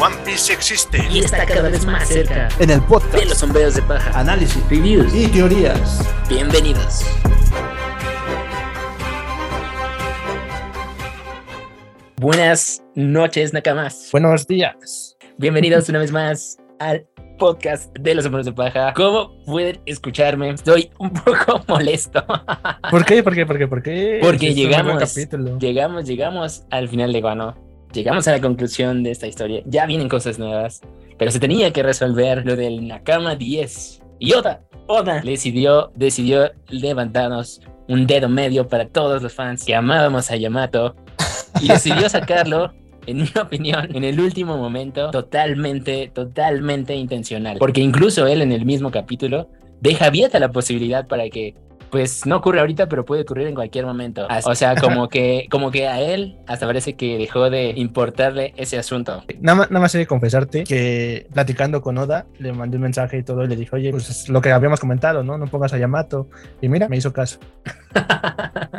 One Piece existe y está cada vez más cerca en el podcast de los sombreros de paja, análisis, reviews y teorías. Bienvenidos. Buenas noches, Nakamas. Buenos días. Bienvenidos una vez más al podcast de los sombreros de paja. ¿Cómo pueden escucharme? Estoy un poco molesto. ¿Por qué? ¿Por qué? ¿Por qué? ¿Por qué? Porque Este llegamos, llegamos, llegamos al final de Guano. Llegamos a la conclusión de esta historia. Ya vienen cosas nuevas, pero se tenía que resolver lo del Nakama 10. Y Oda, Oda decidió, decidió levantarnos un dedo medio para todos los fans que amábamos a Yamato y decidió sacarlo en mi opinión, en el último momento, totalmente, totalmente intencional. Porque incluso él en el mismo capítulo deja abierta la posibilidad para que, pues no ocurre ahorita, pero puede ocurrir en cualquier momento. O sea, como que, como que a él hasta parece que dejó de importarle ese asunto. Nada más, nada más he de confesarte que platicando con Oda, le mandé un mensaje y todo, y le dije, oye, pues es lo que habíamos comentado, ¿no? No pongas a Yamato. Y mira, me hizo caso.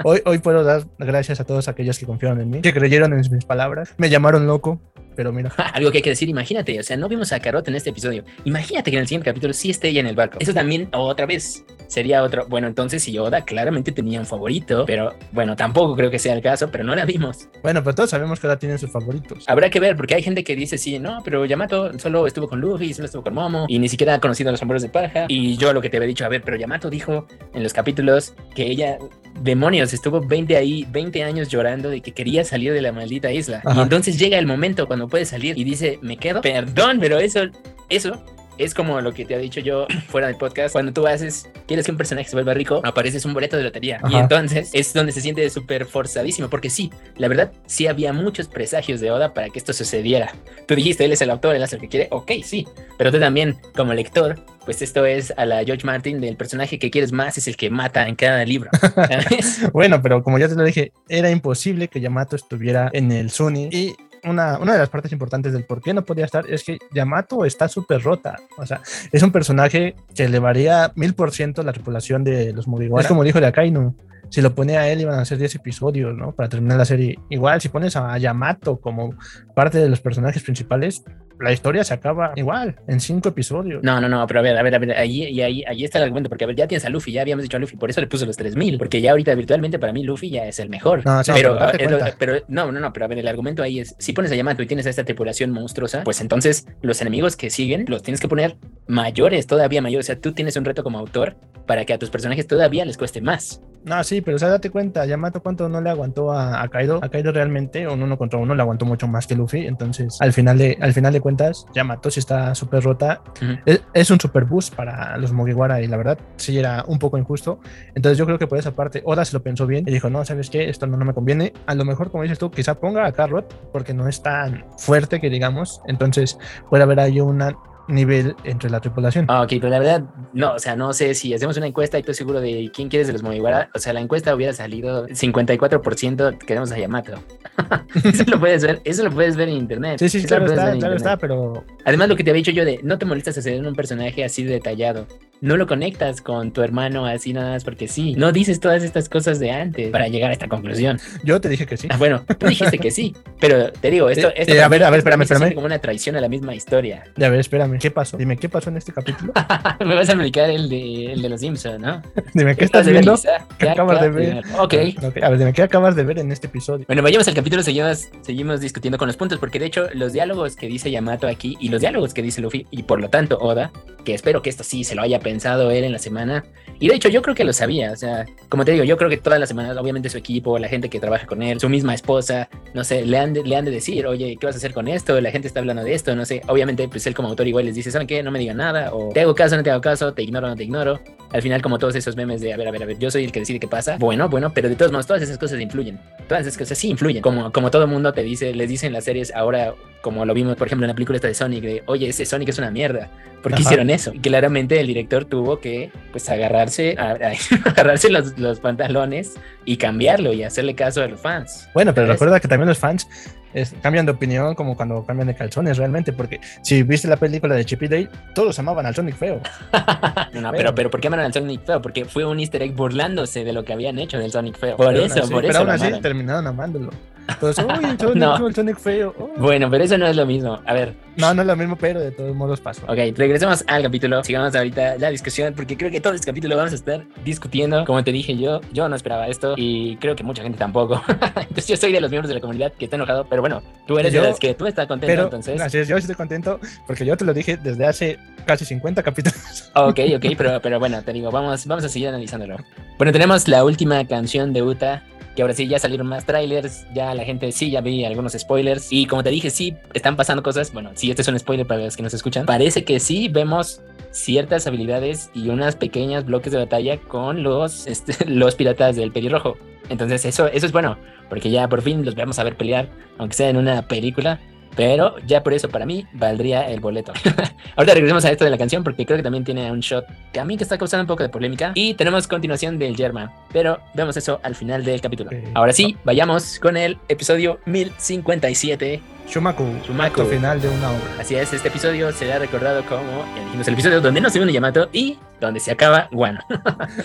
Hoy, hoy puedo dar gracias a todos aquellos que confiaron en mí, que creyeron en mis palabras, me llamaron loco, pero mira. Algo que hay que decir, imagínate, o sea, no vimos a Carrot en este episodio. Imagínate que en el siguiente capítulo sí esté ella en el barco. Eso también otra vez sería otro. Bueno, entonces si Oda claramente tenía un favorito, pero bueno, tampoco creo que sea el caso, pero no la vimos. Bueno, pero todos sabemos que Oda tiene sus favoritos. Habrá que ver, porque hay gente que dice, sí, no, pero Yamato solo estuvo con Luffy, solo estuvo con Momo, y ni siquiera ha conocido a los sombreros de paja. Y yo lo que te había dicho, a ver, pero Yamato dijo en los capítulos que ella, demonios, estuvo 20 ahí, 20 años llorando de que quería salir de la maldita isla. Y entonces llega el momento cuando puede salir y dice, me quedo. Perdón, pero eso, eso es como lo que te he dicho yo fuera del podcast. Cuando tú haces, quieres que un personaje se vuelva rico, apareces un boleto de lotería. Y entonces es donde se siente súper forzadísimo. Porque sí, la verdad, sí había muchos presagios de Oda para que esto sucediera. Tú dijiste, él es el autor, él hace lo que quiere. Ok, sí. Pero tú también, como lector, pues esto es a la George Martin del personaje que quieres más es el que mata en cada libro. Bueno, pero como ya te lo dije, era imposible que Yamato estuviera en el Sunny. Y una, una de las partes importantes del por qué no podía estar es que Yamato está súper rota. O sea, es un personaje que elevaría mil por ciento la tripulación de los Mugiwara. Es como dijo de Akainu. Si lo pone a él, iban a ser 10 episodios, ¿no? Para terminar la serie. Igual, si pones a Yamato como parte de los personajes principales, la historia se acaba igual, en 5 episodios. No, no, no, pero a ver, a ver, a ver, ahí, y ahí, ahí está el argumento, porque a ver, ya tienes a Luffy, ya habíamos dicho a Luffy, por eso le puso los 3000, porque ya ahorita virtualmente para mí Luffy ya es el mejor. No, sí, pero, pero lo- cuenta. pero no, no, no, pero a ver, el argumento ahí es, si pones a Yamato y tienes a esta tripulación monstruosa, pues entonces los enemigos que siguen los tienes que poner mayores, todavía mayores, o sea, tú tienes un reto como autor para que a tus personajes todavía les cueste más. No, sí, pero o sea, date cuenta, Yamato cuánto no le aguantó a, a Kaido. A Kaido realmente, un uno contra uno, le aguantó mucho más que Luffy. Entonces, al final de, al final de cuentas, Yamato sí está súper rota. Ujú. Es, es un super boost para los Mugiwara y la verdad sí era un poco injusto. Entonces yo creo que por esa parte Oda se lo pensó bien y dijo, no, ¿sabes qué? Esto no, no me conviene. A lo mejor, como dices tú, quizá ponga a Carrot porque no es tan fuerte que digamos. Entonces puede haber ahí un nivel entre la tripulación. Ah, ok, pero la verdad, no, o sea, no sé si hacemos una encuesta y estoy seguro de quién quieres de los Mugiwara, o sea, la encuesta hubiera salido 54% queremos a Yamato. eso lo puedes ver, eso lo puedes ver en internet. Sí, sí, Eso claro está, claro internet. está, pero Además, lo que te había dicho yo de no te molestas hacer un personaje así de detallado. No lo conectas con tu hermano así nada más porque sí. No dices todas estas cosas de antes para llegar a esta conclusión. yo te dije que sí. Ah, bueno, tú dijiste que sí, pero te digo, esto, Eh, esto eh, a ver, a ver, espérame, espérame. como una traición a la misma historia. Ya ver, espérame, ¿qué pasó? Dime, ¿qué pasó en este capítulo? Me vas a aplicar el de, el de los Simpsons, ¿no? Dime, ¿qué estás viendo? ¿Qué acabas de ver? ya. Ok. Ok, A ver, dime, ¿qué acabas de ver en este episodio? Bueno, vayamos al capítulo, seguimos, seguimos discutiendo con los puntos, porque de hecho los diálogos que dice Yamato aquí y los diálogos que dice Luffy, y por lo tanto Oda, que espero que esto sí se lo haya pensado él en la semana, y de hecho yo creo que lo sabía, o sea, como te digo, yo creo que todas las semanas, obviamente su equipo, la gente que trabaja con él, su misma esposa, no sé, le han de, le han de decir, oye, ¿qué vas a hacer con esto? La gente está hablando de esto, no sé, obviamente pues él como autor igual les dice, ¿saben qué? No me digan nada, o te hago caso, no te hago caso, te ignoro, no te ignoro, al final como todos esos memes de, a ver, a ver, a ver, yo soy el que decide qué pasa, bueno, bueno, pero de todos modos, todas esas cosas influyen todas esas cosas sí influyen. Como, como todo mundo te dice, les dicen las series ahora, como lo vimos, por ejemplo, en la película esta de Sonic, de oye, ese Sonic es una mierda. ¿Por qué Ajá. hicieron eso? Y claramente el director tuvo que pues agarrarse, a- a- agarrarse los, los pantalones y cambiarlo y hacerle caso a los fans. Bueno, pero ¿Sabes? recuerda que también los fans es- cambian de opinión como cuando cambian de calzones realmente, porque si viste la película de Chip y Dale, todos amaban al Sonic feo. No, no, pero, pero ¿por qué amaron al Sonic feo? Porque fue un easter egg burlándose de lo que habían hecho del Sonic feo. Por Pero aún eso, así- por pero eso. aún lo así amaron. terminaron amándolo. Entonces, uy, el Sonic, No. el Sonic feo. oh. Bueno, pero eso no es lo mismo. A ver, No, no es lo mismo, pero de todos modos pasó. ok, regresemos al capítulo. Sigamos ahorita la discusión, porque creo que todo este capítulo vamos a estar discutiendo. Como te dije yo, yo no esperaba esto y creo que mucha gente tampoco. entonces yo soy de los miembros de la comunidad que está enojado, pero bueno, tú eres Yo- de los que tú estás contento, Pero, entonces. así es, yo estoy contento porque yo te lo dije desde hace casi 50 capítulos. Ok, ok, pero, pero bueno, te digo, vamos, vamos a seguir analizándolo. Bueno, tenemos la última canción de Uta, que ahora sí ya salieron más trailers, ya la gente sí, ya vi algunos spoilers, y como te dije, sí, están pasando cosas, bueno, sí, este es un spoiler para los que nos escuchan, parece que sí vemos ciertas habilidades y unas pequeñas bloques de batalla con los, este, los piratas del pelirrojo. Entonces eso, eso es bueno, porque ya por fin los vamos a ver pelear, aunque sea en una película. Pero ya por eso para mí valdría el boleto. Ahorita regresemos a esto de la canción porque creo que también tiene un shot que a mí que está causando un poco de polémica. Y tenemos continuación del Yerma, pero vemos eso al final del capítulo. Ahora sí, vayamos con el episodio 1057. Shumaku, Shumaku. final de una obra. Así es, este episodio será recordado como, ya dijimos, el episodio donde no se une Yamato y donde se acaba Wano.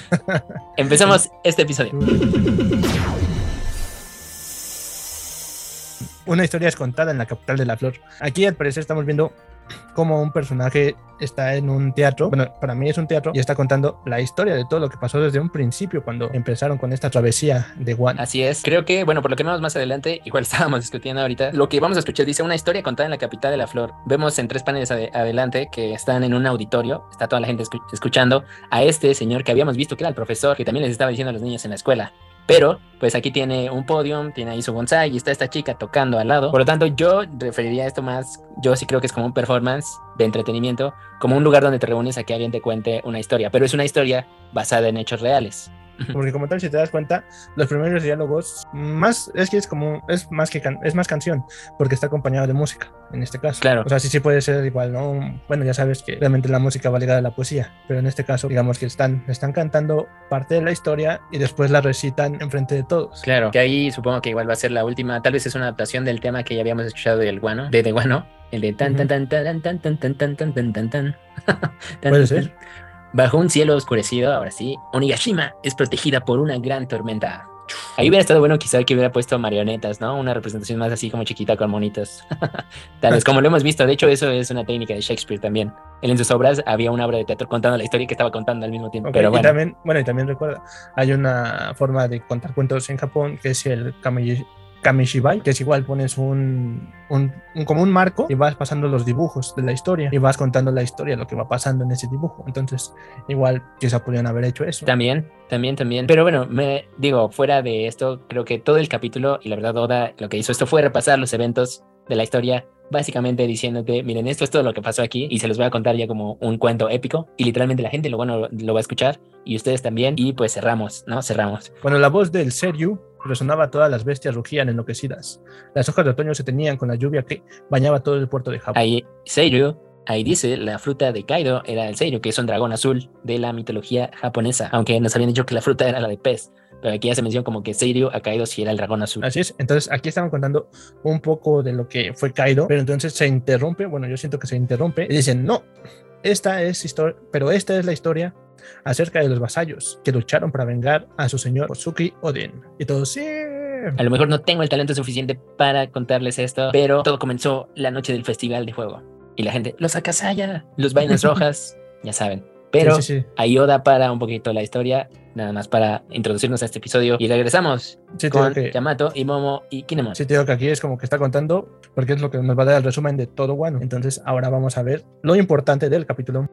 Empezamos este episodio. Una historia es contada en la capital de la flor. Aquí al parecer estamos viendo cómo un personaje está en un teatro, bueno, para mí es un teatro, y está contando la historia de todo lo que pasó desde un principio cuando empezaron con esta travesía de Wano. Así es. Creo que, bueno, por lo que vemos más adelante, igual estábamos discutiendo ahorita, lo que vamos a escuchar dice una historia contada en la capital de la flor. Vemos en tres paneles ade- adelante que están en un auditorio, está toda la gente escu- escuchando a este señor que habíamos visto que era el profesor, que también les estaba diciendo a los niños en la escuela. Pero, pues aquí tiene un podium, tiene ahí su bonsai y está esta chica tocando al lado. Por lo tanto, yo referiría esto más, yo sí creo que es como un performance de entretenimiento, como un lugar donde te reúnes a que alguien te cuente una historia, pero es una historia basada en hechos reales. Porque como tal, si te das cuenta, los primeros diálogos, más, es que es como, es más que, can- es más canción, porque está acompañado de música, en este caso. Claro. O sea, sí, sí puede ser igual, ¿no? Bueno, ya sabes que realmente la música va ligada a la poesía, pero en este caso, digamos que están, están cantando parte de la historia y después la recitan enfrente de todos. Claro, que ahí supongo que igual va a ser la última, tal vez es una adaptación del tema que ya habíamos escuchado del guano, de The Guano, el de tan tan tan tan tan tan tan tan tan tan tan tan. Tan, Puede tan, ser. Bajo un cielo oscurecido, ahora sí, Onigashima es protegida por una gran tormenta. Ahí hubiera estado bueno quizá que hubiera puesto marionetas, ¿no? Una representación más así como chiquita con monitos. Tal vez como lo hemos visto, de hecho eso es una técnica de Shakespeare también. Él en sus obras había una obra de teatro contando la historia que estaba contando al mismo tiempo. Pero y bueno, también, bueno, y también recuerda, hay una forma de contar cuentos en Japón que es el kamishibai, que es igual, pones un, un, un- como un marco y vas pasando los dibujos de la historia y vas contando la historia, lo que va pasando en ese dibujo. Entonces, igual quizá podrían haber hecho eso. También, también, también. Pero bueno, me digo, fuera de esto, creo que todo el capítulo, y la verdad, Oda lo que hizo esto fue repasar los eventos de la historia, básicamente diciéndote, miren, esto es todo lo que pasó aquí, y se los voy a contar ya como un cuento épico, y literalmente la gente lo, bueno, lo va a escuchar, y ustedes también, y pues cerramos, ¿no? Cerramos. Cuando la voz del Seryu resonaba, todas las bestias rugían enloquecidas. Las hojas de otoño se tenían con la lluvia que bañaba todo el puerto de Japón. Ahí, Seiru, ahí dice, la fruta de Kaido era el Seiru, que es un dragón azul de la mitología japonesa, aunque nos habían dicho que la fruta era la de pez, pero aquí ya se menciona como que Seiru a Kaido sí era el dragón azul. Así es, entonces aquí estaban contando un poco de lo que fue Kaido, pero entonces se interrumpe, bueno, yo siento que se interrumpe y dicen, no, esta es historia, pero esta es la historia acerca de los vasallos que lucharon para vengar a su señor Osuki Odin. Y todos, sí. A lo mejor no tengo el talento suficiente para contarles esto, pero todo comenzó la noche del festival de juego. Y la gente, los Akasaya, los vainas rojas, ya saben. Pero Sí, sí, sí. ahí Oda para un poquito la historia, nada más para introducirnos a este episodio. Y regresamos con que, Yamato y Momo y Kinemon. sí te digo que aquí es como que está contando, porque es lo que nos va a dar el resumen de todo Wano. Entonces ahora vamos a ver lo importante del capítulo.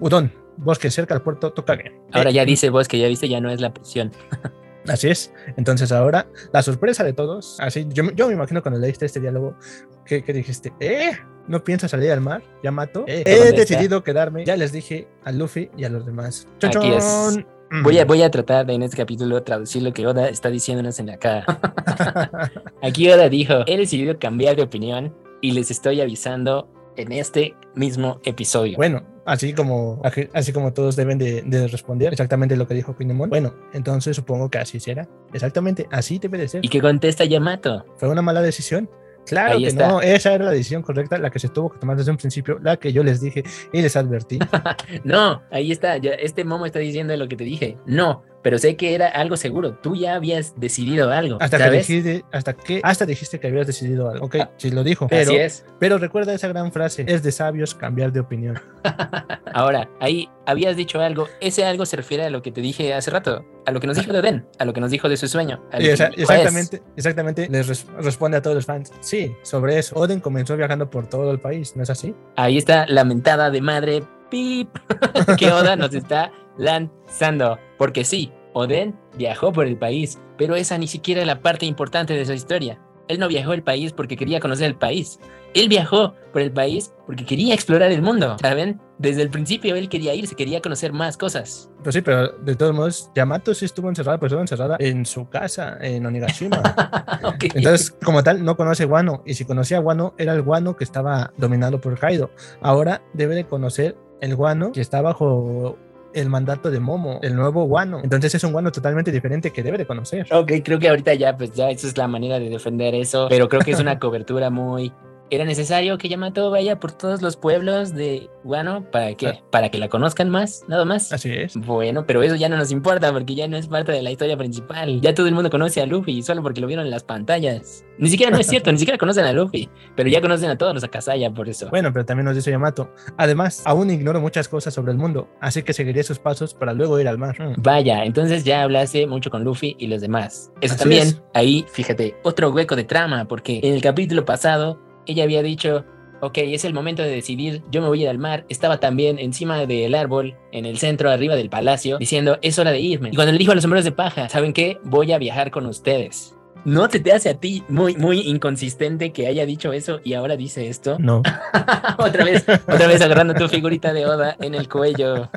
Udon, bosque cerca al puerto Tokage. Ahora Eh, ya dice vos que ya viste, ya no es la prisión. Así es. Entonces ahora, la sorpresa de todos, así, yo, yo me imagino cuando leíste este diálogo, que, que dijiste, ¿eh? ¿No piensas salir al mar? Yamato. Eh, He decidido quedarme. Ya les dije a Luffy y a los demás. ¡Chon, Aquí es. Voy a, voy a tratar de en este capítulo traducir lo que Oda está diciéndonos en la cara. Aquí Oda dijo, he decidido cambiar de opinión y les estoy avisando en este mismo episodio. Bueno, así como, así como todos deben de, de responder exactamente lo que dijo Kinemon. Bueno, entonces supongo que así será. Exactamente, así debe de ser. ¿Y qué contesta Yamato? ¿Fue una mala decisión? Claro Ahí que está. no, esa era la decisión correcta, la que se tuvo que tomar desde un principio, la que yo les dije y les advertí. No, ahí está. este momo está diciendo lo que te dije. No, pero sé que era algo seguro. Tú ya habías decidido algo. Hasta que dijiste, hasta que, hasta dijiste que habías decidido algo. Ok, Ah, sí lo dijo. Pero, Así es. pero recuerda esa gran frase, es de sabios cambiar de opinión. Ahora, ahí habías dicho algo. Ese algo se refiere a lo que te dije hace rato, a lo que nos dijo de Oden, a lo que nos dijo de su sueño. exactamente, exactamente les res- responde a todos los fans. Sí, sobre eso. Oden comenzó viajando por todo el país, ¿no es así? Ahí está la mentada de madre pip que Oda nos está lanzando. Porque sí, Oden viajó por el país, pero esa ni siquiera es la parte importante de su historia. Él no viajó el país porque quería conocer el país. Él viajó por el país porque quería explorar el mundo, ¿saben? Desde el principio él quería irse, quería conocer más cosas. Pues sí, pero de todos modos, Yamato sí estuvo encerrada, pues estuvo encerrada en su casa, en Onigashima. Ok. Entonces, como tal, no conoce Guano. Y si conocía a Guano, era el Guano que estaba dominado por Kaido. Ahora debe de conocer el Guano que está bajo el mandato de Momo, el nuevo Guano. Entonces es un Guano totalmente diferente que debe de conocer. Ok, creo que ahorita ya, pues ya esa es la manera de defender eso, pero creo que es una cobertura muy... ¿Era necesario que Yamato vaya por todos los pueblos de Guano? ¿Para qué? ¿Para que la conozcan más? Nada más. Así es. Bueno, pero eso ya no nos importa porque ya no es parte de la historia principal. Ya todo el mundo conoce a Luffy solo porque lo vieron en las pantallas. Ni siquiera no es cierto, ni siquiera conocen a Luffy, pero ya conocen a todos los Akasaya por eso. Bueno, pero también nos dice Yamato. Además, aún ignoro muchas cosas sobre el mundo, así que seguiré sus pasos para luego ir al mar. Mm. Vaya, entonces ya hablaste mucho con Luffy y los demás. Eso Así también, es. ahí, fíjate, otro hueco de trama, porque en el capítulo pasado ella había dicho, ok, es el momento de decidir, yo me voy a ir al mar. Estaba también encima del árbol, en el centro, arriba del palacio, diciendo, es hora de irme. Y cuando le dijo a los sombreros de paja, ¿saben qué? Voy a viajar con ustedes. ¿No te, te hace a ti muy, muy inconsistente que haya dicho eso y ahora dice esto? No, otra vez, otra vez agarrando tu figurita de Oda en el cuello.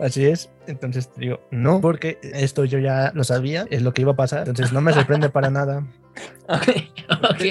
así es. Entonces digo, no, porque esto yo ya lo sabía, es lo que iba a pasar. Entonces no me sorprende para nada. Ok, ok.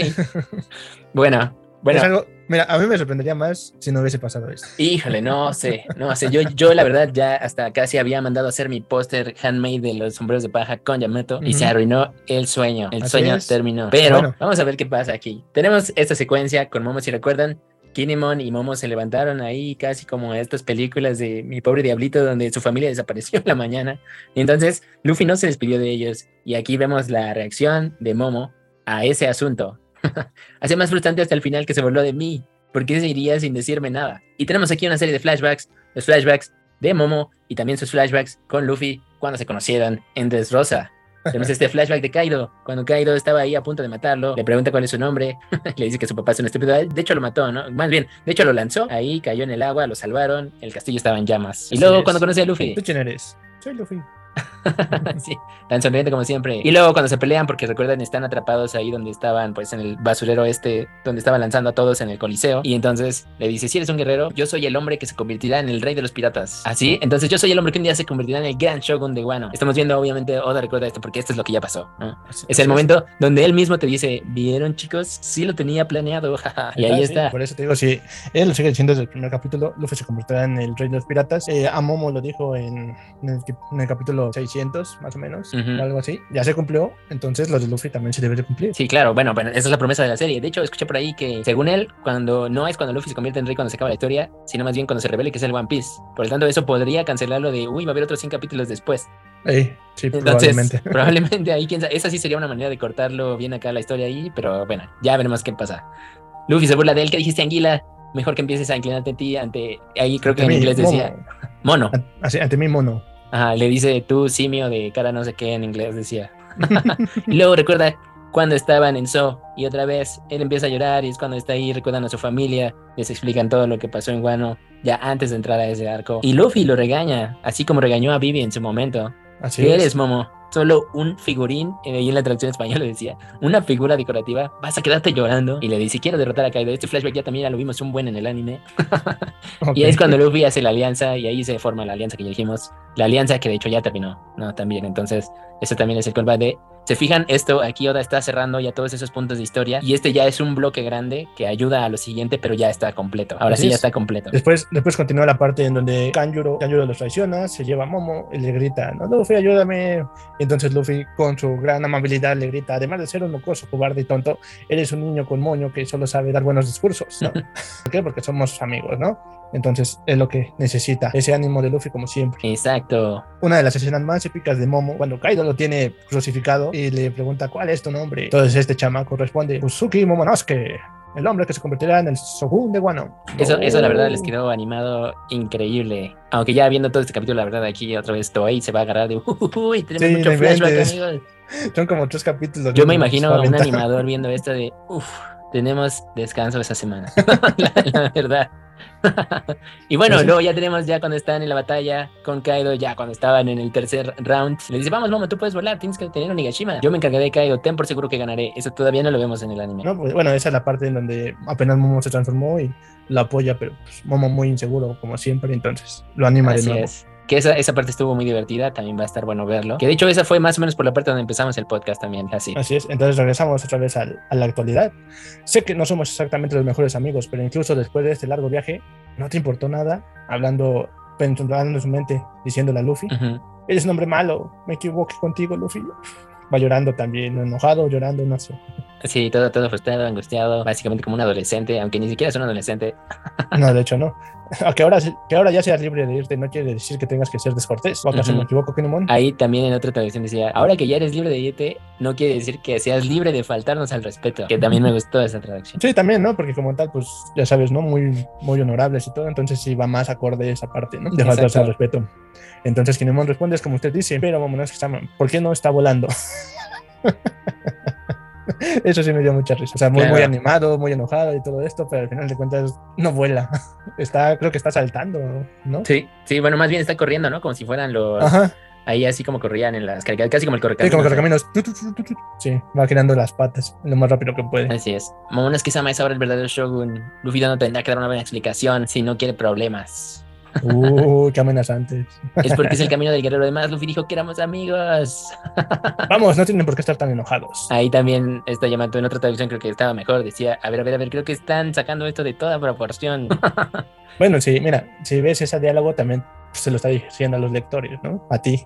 Bueno, bueno. Es algo, mira, a mí me sorprendería más si no hubiese pasado esto. Híjole, no sé, no sé. Yo, yo la verdad ya hasta casi había mandado a hacer mi póster handmade de los sombreros de paja con Yamato y se arruinó el sueño. El Así sueño es. terminó. Pero Bueno. vamos a ver qué pasa aquí. Tenemos esta secuencia con Momo, si recuerdan. Kinemon y Momo se levantaron ahí casi como estas películas de Mi pobre diablito donde su familia desapareció en la mañana. Y entonces Luffy no se despidió de ellos. Y aquí vemos la reacción de Momo a ese asunto. Hace más frustrante hasta el final que se burló de mí. ¿Por qué se iría sin decirme nada? Y tenemos aquí una serie de flashbacks, los flashbacks de Momo y también sus flashbacks con Luffy cuando se conocieron en Dressrosa. Tenemos este flashback de Kaido, cuando Kaido estaba ahí a punto de matarlo, le pregunta cuál es su nombre, le dice que su papá es un estúpido, de hecho lo mató, ¿no? Más bien, de hecho lo lanzó, ahí cayó en el agua, lo salvaron, el castillo estaba en llamas. Y luego cuando conoce a Luffy, ¿Tú quién eres? Soy Luffy. sí, tan sonriente como siempre. Y luego cuando se pelean, porque recuerdan, están atrapados ahí donde estaban, pues en el basurero este, donde estaban lanzando a todos en el coliseo. Y entonces le dice, si eres un guerrero, yo soy el hombre que se convertirá en el rey de los piratas. Así, entonces yo soy el hombre que un día se convertirá en el gran shogun de Wano. Estamos viendo, obviamente, Oda recuerda esto porque esto es lo que ya pasó. ¿no? Así- Es así el momento donde él mismo te dice, ¿vieron chicos? Sí lo tenía planeado. jaja". y ahí sí, está. Por eso te digo, si él lo sigue diciendo desde el primer capítulo, Luffy se convertirá en el rey de los piratas. Eh, a Momo lo dijo en, en el, en el capítulo 600, más o menos, o algo así. Ya se cumplió, entonces los de Luffy también se deben de cumplir. Sí, claro, bueno, bueno, esa es la promesa de la serie. De hecho, escuché por ahí que, según él, cuando no es cuando Luffy se convierte en rey cuando se acaba la historia, sino más bien cuando se revele que es el One Piece. Por lo tanto, eso podría cancelarlo de, uy, va a haber otros 100 capítulos después. Sí, Entonces, probablemente. probablemente ahí, quién sabe, esa sí sería una manera de cortarlo bien acá la historia ahí, pero bueno, ya veremos qué pasa. Luffy se burla de él, ¿qué dijiste, Anguila? Mejor que empieces a inclinarte a ti ante, ahí creo que en inglés decía, mono. Así, ante mí, mono. Ajá, le dice tú simio de cara no sé qué en inglés decía. y luego recuerda cuando estaban en Zoo y otra vez él empieza a llorar y es cuando está ahí recuerdan a su familia, les explican todo lo que pasó en Guano ya antes de entrar a ese arco. Y Luffy lo regaña, así como regañó a Vivi en su momento. Así ¿Qué es. eres, Momo? Solo un figurín, eh, ahí en la traducción española decía, una figura decorativa, vas a quedarte llorando. Y le dice, quiero derrotar a Kaido. Este flashback ya también ya lo vimos un buen en el anime. Ok. Y es cuando Luffy hace la alianza y ahí se forma la alianza que ya dijimos. La alianza que de hecho ya terminó, ¿no? También. Entonces, eso también es el callback de. Se fijan, esto aquí Oda está cerrando ya todos esos puntos de historia. Y este ya es un bloque grande que ayuda a lo siguiente, pero ya está completo. Ahora Así sí ya es. está completo. Después, después continúa la parte en donde Kanjuro, Kanjuro los traiciona, se lleva a Momo y le grita, no, Luffy, ayúdame. Entonces Luffy, con su gran amabilidad, le grita, además de ser un mocoso, cobarde y tonto, eres un niño con moño que solo sabe dar buenos discursos, ¿no? ¿Por qué? Porque somos amigos, ¿no? Entonces es lo que necesita, ese ánimo de Luffy como siempre. Exacto. Una de las escenas más épicas de Momo, cuando Kaido lo tiene crucificado y le pregunta cuál es tu nombre. Entonces este chamaco responde, Usuki Momonosuke, el hombre que se convertirá en el Shogun de Wano. Eso, eso la verdad les Oh. quedó animado increíble. Aunque ya viendo todo este capítulo, la verdad, aquí otra vez Toei se va a agarrar de uy, tenemos Sí, mucho flashback, amigos. Son como tres capítulos. Yo me imagino a un animador viendo esto de uff, tenemos descanso esa semana. la, la verdad. y bueno, Sí. luego ya tenemos ya cuando están en la batalla con Kaido, ya cuando estaban en el tercer round, le dice, vamos, Momo, tú puedes volar, tienes que tener un Nigashima. Yo me encargaré de Kaido, ten por seguro que ganaré. Eso todavía no lo vemos en el anime. No, pues, bueno, esa es la parte en donde apenas Momo se transformó y lo apoya, pero pues, Momo muy inseguro, como siempre, entonces lo anima de nuevo. es. Que esa, esa parte estuvo muy divertida, también va a estar bueno verlo. Que de hecho esa fue más o menos por la parte donde empezamos el podcast también, así. Así es, entonces regresamos otra vez al- a la actualidad. Sé que no somos exactamente los mejores amigos, pero incluso después de este largo viaje, no te importó nada, hablando, pensando en su mente, diciéndole a Luffy, Ujú. eres un hombre malo, me equivoqué contigo, Luffy. Va llorando también, enojado, llorando, no sé. Sí, todo, todo frustrado, angustiado, básicamente como un adolescente, aunque ni siquiera es un adolescente. No, de hecho no. Que ahora, que ahora ya seas libre de irte no quiere decir que tengas que ser descortés. ¿O acaso Ujú. me equivoco, Kinemon? Ahí también en otra traducción decía, ahora que ya eres libre de irte, no quiere decir que seas libre de faltarnos al respeto. Que también me gustó esa traducción. Sí, también, ¿no? Porque como tal, pues ya sabes, ¿no? Muy, muy honorables y todo, entonces sí va más acorde esa parte, ¿no? De faltarse al respeto. Entonces Kinemon responde, es como usted dice, pero Momonosuke-sama, ¿por qué no está volando? Eso sí me dio mucha risa. O sea, muy, Claro. muy animado, muy enojado y todo esto, pero al final de cuentas no vuela. Está, creo que está saltando, ¿no? Sí, sí, bueno, más bien está corriendo, ¿no? Como si fueran los... Ajá. Ahí así como corrían en las caricaturas, casi como el Sí, correcaminos. como que ¿no? caminos. Sí, va girando las patas lo más rápido que puede. Así es. Momonosuke-sama es ahora el verdadero Shogun. Luffy no tendrá que dar una buena explicación si no quiere problemas. Uh, qué amenazantes. Es porque es el camino del guerrero. Además, Luffy dijo que éramos amigos. Vamos, no tienen por qué estar tan enojados. Ahí también está Yamato en otra traducción, creo que estaba mejor. Decía, a ver, a ver, a ver, creo que están sacando esto de toda proporción. Bueno, sí, mira, si ves ese diálogo también pues, se lo está diciendo a los lectores, ¿no? A ti.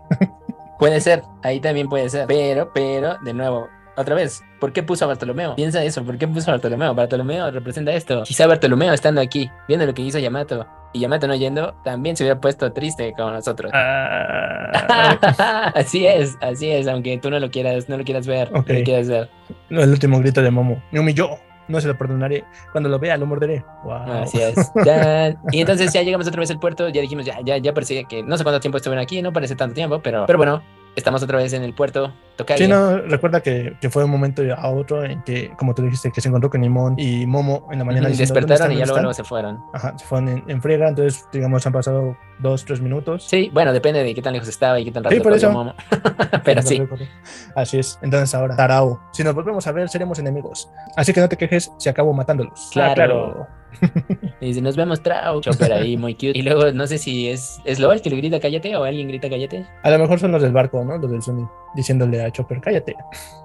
puede ser, ahí también puede ser. Pero, pero, de nuevo, otra vez, ¿por qué puso a Bartolomeo? Piensa eso, ¿por qué puso a Bartolomeo? Bartolomeo representa esto. Quizá Bartolomeo estando aquí, viendo lo que hizo Yamato, y Yamato no yendo, también se hubiera puesto triste como nosotros. Ah, así es, así es, aunque tú no lo quieras, no lo quieras ver, Ok. no lo quieras ver. no, el último grito de Momo. Me humilló. No se lo perdonaré. Cuando lo vea, lo morderé. Wow. Así es. Tan. Y entonces ya llegamos otra vez al puerto, ya dijimos, ya, ya, ya parecía que no sé cuánto tiempo estuvieron aquí, no parece tanto tiempo, pero, pero bueno, estamos otra vez en el puerto. Toca Sí, no, recuerda que, que fue un momento a otro en que, como tú dijiste, que se encontró con Nimón y Momo en la mañana. diciendo, "¿Dónde despertaron y ya luego, luego ¿Dónde se fueron. están?". Ajá, se fueron en, en friega, entonces, digamos, han pasado dos, tres minutos. Sí, bueno, depende de qué tan lejos estaba y qué tan Sí, rápido por corrió eso. Momo. pero sí. Así es. Entonces ahora, Tarao, si nos volvemos a ver, seremos enemigos. Así que no te quejes si acabo matándolos. Ah, Claro. Y dice, nos vemos, Trau. Chopper ahí, muy cute. Y luego, no sé si es, es Lord que le grita cállate o alguien grita cállate. A lo mejor son los del barco, ¿no? Los del Sunny, diciéndole a Chopper, cállate.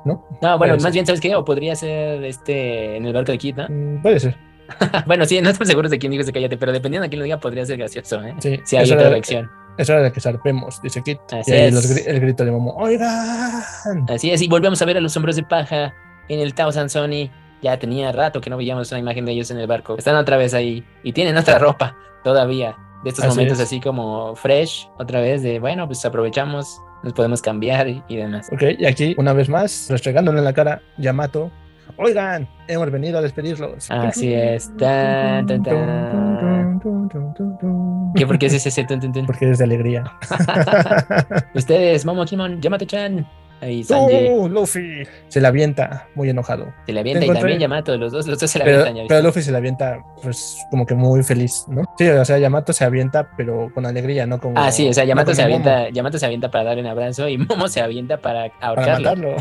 ¿No? No, bueno, Puede más ser. bien, ¿sabes qué? O podría ser este en el barco de Kid, ¿no? Mm, puede ser. bueno, sí, no estamos seguros de quién dijo ese cállate, pero dependiendo de quién lo diga, podría ser gracioso, ¿eh? Sí, Si hay otra reacción. Es hora de que zarpemos, dice Kit. Así y ahí los el grito de Momo, ¡oigan! Así es, y volvemos a ver a los hombros de paja en el Tao Sansoni. Ya tenía rato que no veíamos una imagen de ellos en el barco. Están otra vez ahí y tienen otra ropa todavía. De estos Así momentos es. así como fresh, otra vez de, bueno, pues aprovechamos, nos podemos cambiar y, y demás. Ok, y aquí, una vez más, restregándole en la cara, Yamato. Oigan, hemos venido a despedirlos. Así es. Tan, tan, tan. ¿Qué? ¿Por qué es ese tun, tun, tun? Porque es de alegría. Ustedes, Momo Kimon, Yamato-chan. Ahí Sanji ¡Oh, Luffy! Se la avienta muy enojado. se le avienta y también Yamato, los dos, los dos se le Pero, avientan. ¿ya pero? Luffy se la avienta, pues, como que muy feliz, ¿no? Sí, o sea, Yamato se avienta, pero con alegría, no como. Ah, sí, o sea, no Yamato como se avienta, Yamato se avienta para darle un abrazo y Momo se avienta para Para ahorcarlo. matarlo.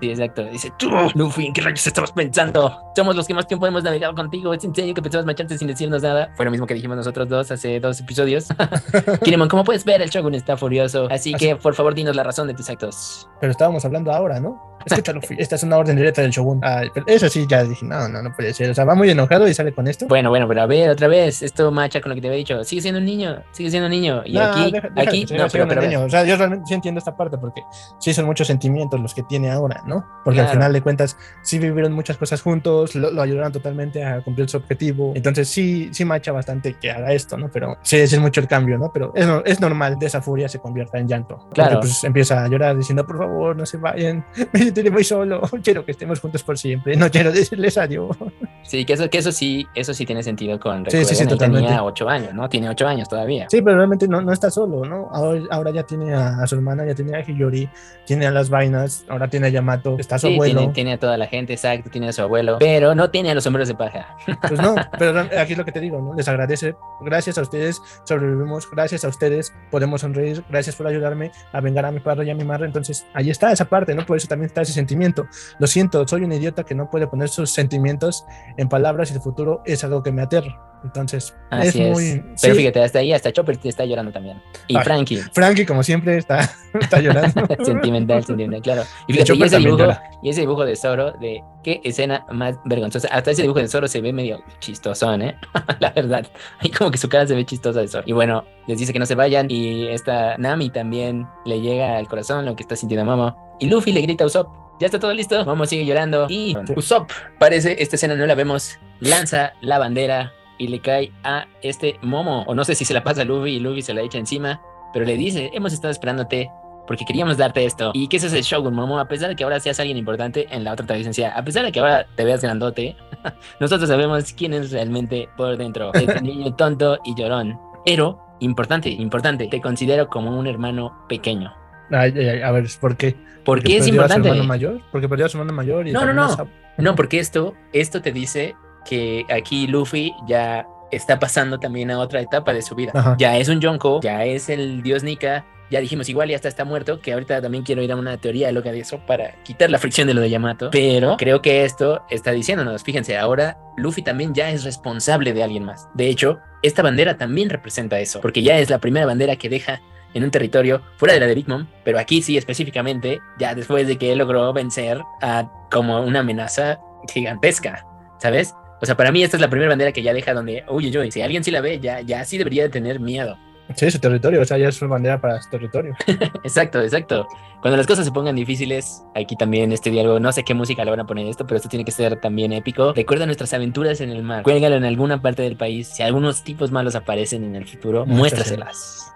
Sí, exacto. Dice, tú, Luffy, ¿en qué rayos estabas pensando? Somos los que más tiempo hemos navegado contigo. ¿Es en serio que pensabas marcharte sin decirnos nada? Fue lo mismo que dijimos nosotros dos hace dos episodios. Kinemon, como puedes ver, el Shogun está furioso. Así Así- que, por favor, dinos la razón de tus actos. Pero estábamos hablando ahora, ¿no? Escucha, Luffy, esta es una orden directa del Shogun. Ay, pero eso sí, ya dije, no, no, no puede ser. O sea, va muy enojado y sale con esto. Bueno, bueno, pero a ver, otra vez, esto macha con lo que te había dicho. Sigue siendo un niño, sigue siendo un niño. Y No, aquí, deja- deja aquí, no, pero, pero niño. O sea, yo realmente sí entiendo esta parte porque sí son muchos sentimientos los que tiene ahora, ¿no? Porque al final de cuentas sí vivieron muchas cosas juntos, lo, ayudaron totalmente a cumplir su objetivo. Entonces sí, sí macha bastante que haga esto, ¿no? Pero sí, es mucho el cambio, ¿no? Pero es, es normal de esa furia se convierta en llanto. Claro. pues empieza a llorar diciendo, por favor, no se vayan, me siento muy solo, quiero que estemos juntos por siempre, no quiero decirles adiós. Sí, que eso, que eso sí, eso sí tiene sentido con sí, sí, sí, totalmente. tenía ocho años, ¿no? Tiene ocho años todavía. Sí, pero realmente no, no está solo, ¿no? Ahora, ahora ya tiene a, su hermana, ya tiene a Hiyori, tiene a las vainas, ahora tiene a Yamato, está a su abuelo. Tiene, tiene, a toda la gente, exacto, tiene a su abuelo, pero no tiene a los sombreros de paja. Pues no, pero aquí es lo que te digo, ¿no? Les agradece, gracias a ustedes sobrevivimos, gracias a ustedes podemos sonreír, gracias por ayudarme a vengar a mi padre y a mi madre, entonces ahí está esa parte, ¿no? Por eso también está ese sentimiento. Lo siento, soy un idiota que no puede poner sus sentimientos en palabras y el futuro es algo que me aterra. Entonces, es, muy. Pero fíjate, hasta ahí, hasta Chopper está llorando también. Y Frankie. Frankie, como siempre, está, está llorando. sentimental, sentimental, claro. Y fíjate, y ese, dibujo, y ese dibujo de Zoro, de qué escena más vergonzosa. Hasta ese dibujo de Zoro se ve medio chistosón, ¿eh? La verdad. Ahí como que su cara se ve chistosa de Zoro. Y bueno, les dice que no se vayan. Y esta Nami también le llega al corazón lo que está sintiendo Momo. Y Luffy le grita a Usopp. Ya está todo listo. Momo sigue llorando. Y Usopp, parece, esta escena no la vemos. Lanza la bandera y le cae a este Momo. O no sé si se la pasa a Luffy y Luffy se la echa encima. Pero le dice, hemos estado esperándote porque queríamos darte esto. Y que ese es el Shogun Momo, a pesar de que ahora seas alguien importante en la otra tradición, a pesar de que ahora te veas grandote, nosotros sabemos quién es realmente por dentro. Este niño tonto y llorón. Pero, importante, importante, te considero como un hermano pequeño. A ver, ¿por qué? ¿Por qué es importante? mayor? Porque perdió a su hermano mayor y No, no, no. No, porque esto, esto te dice que aquí Luffy ya está pasando también a otra etapa de su vida. Ya es un Yonko, ya es el dios Nika. Ya dijimos, igual ya está, está muerto, que ahorita también quiero ir a una teoría loca de eso para quitar la fricción de lo de Yamato. Pero creo que esto está diciéndonos, fíjense, ahora Luffy también ya es responsable de alguien más. De hecho, esta bandera también representa eso, porque ya es la primera bandera que deja en un territorio fuera de la de Big Mom, pero aquí sí específicamente, ya después de que él logró vencer a como una amenaza gigantesca, ¿sabes? O sea, para mí esta es la primera bandera que ya deja donde, uy, uy, si alguien sí la ve, ya, ya sí debería de tener miedo. Sí, su territorio, o sea, ya es una bandera para su territorio. exacto, exacto. Cuando las cosas se pongan difíciles, aquí también este diálogo, no sé qué música le van a poner esto, pero esto tiene que ser también épico. Recuerda nuestras aventuras en el mar. Cuélgalo en alguna parte del país. Si algunos tipos malos aparecen en el futuro, muéstraselas.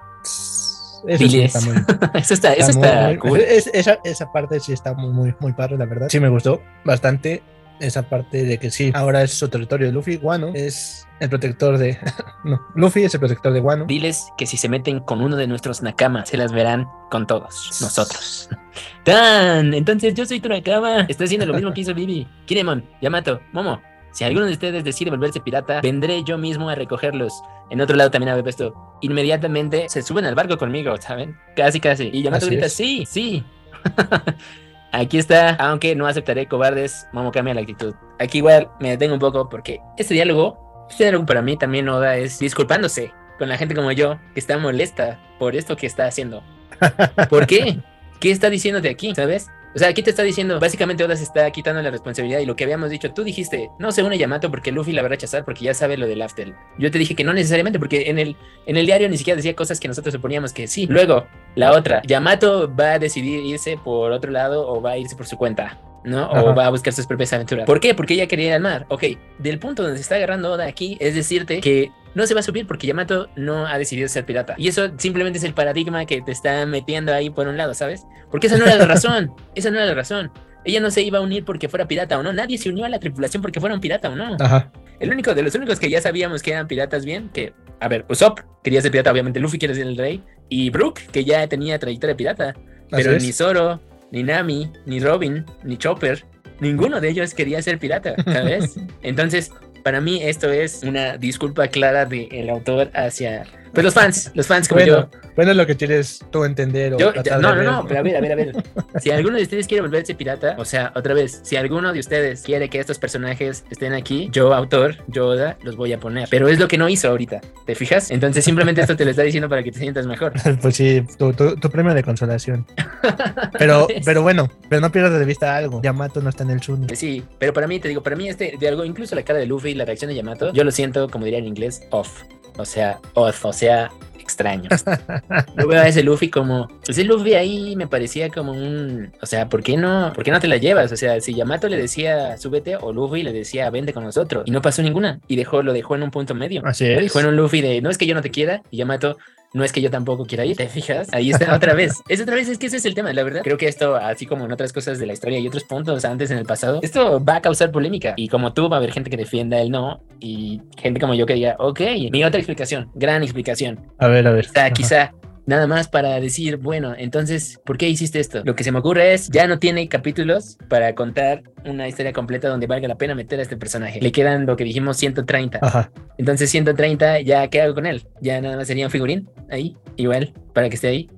Eso, está muy, eso está, eso está, cool. esa, esa, parte sí está muy, muy, muy padre, la verdad. Sí, me gustó bastante esa parte de que sí, ahora es su territorio de Luffy, Wano es el protector de... no, Luffy es el protector de Wano. Diles que si se meten con uno de nuestros Nakama, se las verán con todos nosotros. ¡Tan! Entonces yo soy tu Nakama. Está haciendo lo mismo que hizo Bibi. Kinemon, Yamato, Momo. Si alguno de ustedes decide volverse pirata, vendré yo mismo a recogerlos. En otro lado también había puesto, inmediatamente se suben al barco conmigo, ¿saben? Casi, casi. Y Yamato grita, sí, sí. Aquí está, aunque no aceptaré cobardes, Momo cambia la actitud. Aquí igual me detengo un poco porque este diálogo, este diálogo para mí también Oda es disculpándose con la gente como yo que está molesta por esto que está haciendo. ¿Por qué? ¿Qué está diciendo de aquí? ¿Sabes? O sea, aquí te está diciendo, básicamente Oda se está quitando la responsabilidad y lo que habíamos dicho, tú dijiste, no se une Yamato porque Luffy la va a rechazar porque ya sabe lo del After. Yo te dije que no necesariamente porque en el, en el diario ni siquiera decía cosas que nosotros suponíamos que sí. Luego, la otra, Yamato va a decidir irse por otro lado o va a irse por su cuenta. ¿No? O va a buscar sus propias aventuras. ¿Por qué? Porque ella quería ir al mar. Ok, del punto donde se está agarrando Oda aquí es decirte que no se va a subir porque Yamato no ha decidido ser pirata. Y eso simplemente es el paradigma que te está metiendo ahí por un lado, ¿sabes? Porque esa no era la razón. esa no era la razón. Ella no se iba a unir porque fuera pirata o no. Nadie se unió a la tripulación porque fuera un pirata o no. Ajá. El único de los únicos que ya sabíamos que eran piratas bien, que, a ver, Usopp quería ser pirata, obviamente Luffy quiere ser el rey, y Brook, que ya tenía trayectoria pirata. Pero ni Zoro, ni Nami, ni Robin, ni Chopper, ninguno de ellos quería ser pirata, ¿sabes? Entonces, para mí esto es una disculpa clara del autor hacia pues los fans, los fans como yo. Bueno, lo que quieres tú entender. O yo, no, no, no, pero a ver, a ver, a ver. si alguno de ustedes quiere volverse pirata, o sea, otra vez, si alguno de ustedes quiere que estos personajes estén aquí, yo, autor, yo, Oda, los voy a poner. Pero es lo que no hizo ahorita, ¿te fijas? Entonces simplemente esto te lo está diciendo para que te sientas mejor. pues sí, tu, premio de consolación. Pero, pero bueno, pero no pierdas de vista algo. Yamato no está en el Suni. Sí, pero para mí, te digo, para mí este de algo, incluso la cara de Luffy y la reacción de Yamato, yo lo siento, como diría en inglés, off. O sea, off, o sea, extraño. Yo veo a ese Luffy como, ese Luffy ahí me parecía como un, o sea, ¿por qué no, por qué no te la llevas? O sea, si Yamato le decía súbete o Luffy le decía vente con nosotros y no pasó ninguna y dejó, lo dejó en un punto medio. Así Lo es. dejó en un Luffy de, no es que yo no te quiera y Yamato, no es que yo tampoco quiera ir, ¿te fijas? Ahí está otra vez. Es otra vez, es que ese es el tema, la verdad. Creo que esto, así como en otras cosas de la historia y otros puntos antes en el pasado, esto va a causar polémica. Y como tú, va a haber gente que defienda el no y gente como yo que diga, ok, mi otra explicación, gran explicación. A ver, a ver. Quizá, Ajá. quizá nada más para decir, bueno, entonces, ¿por qué hiciste esto? Lo que se me ocurre es, ya no tiene capítulos para contar una historia completa donde valga la pena meter a este personaje. Le quedan lo que dijimos 130. Ajá. Entonces 130, ¿ya qué hago con él? Ya nada más sería un figurín ahí, igual, para que esté ahí.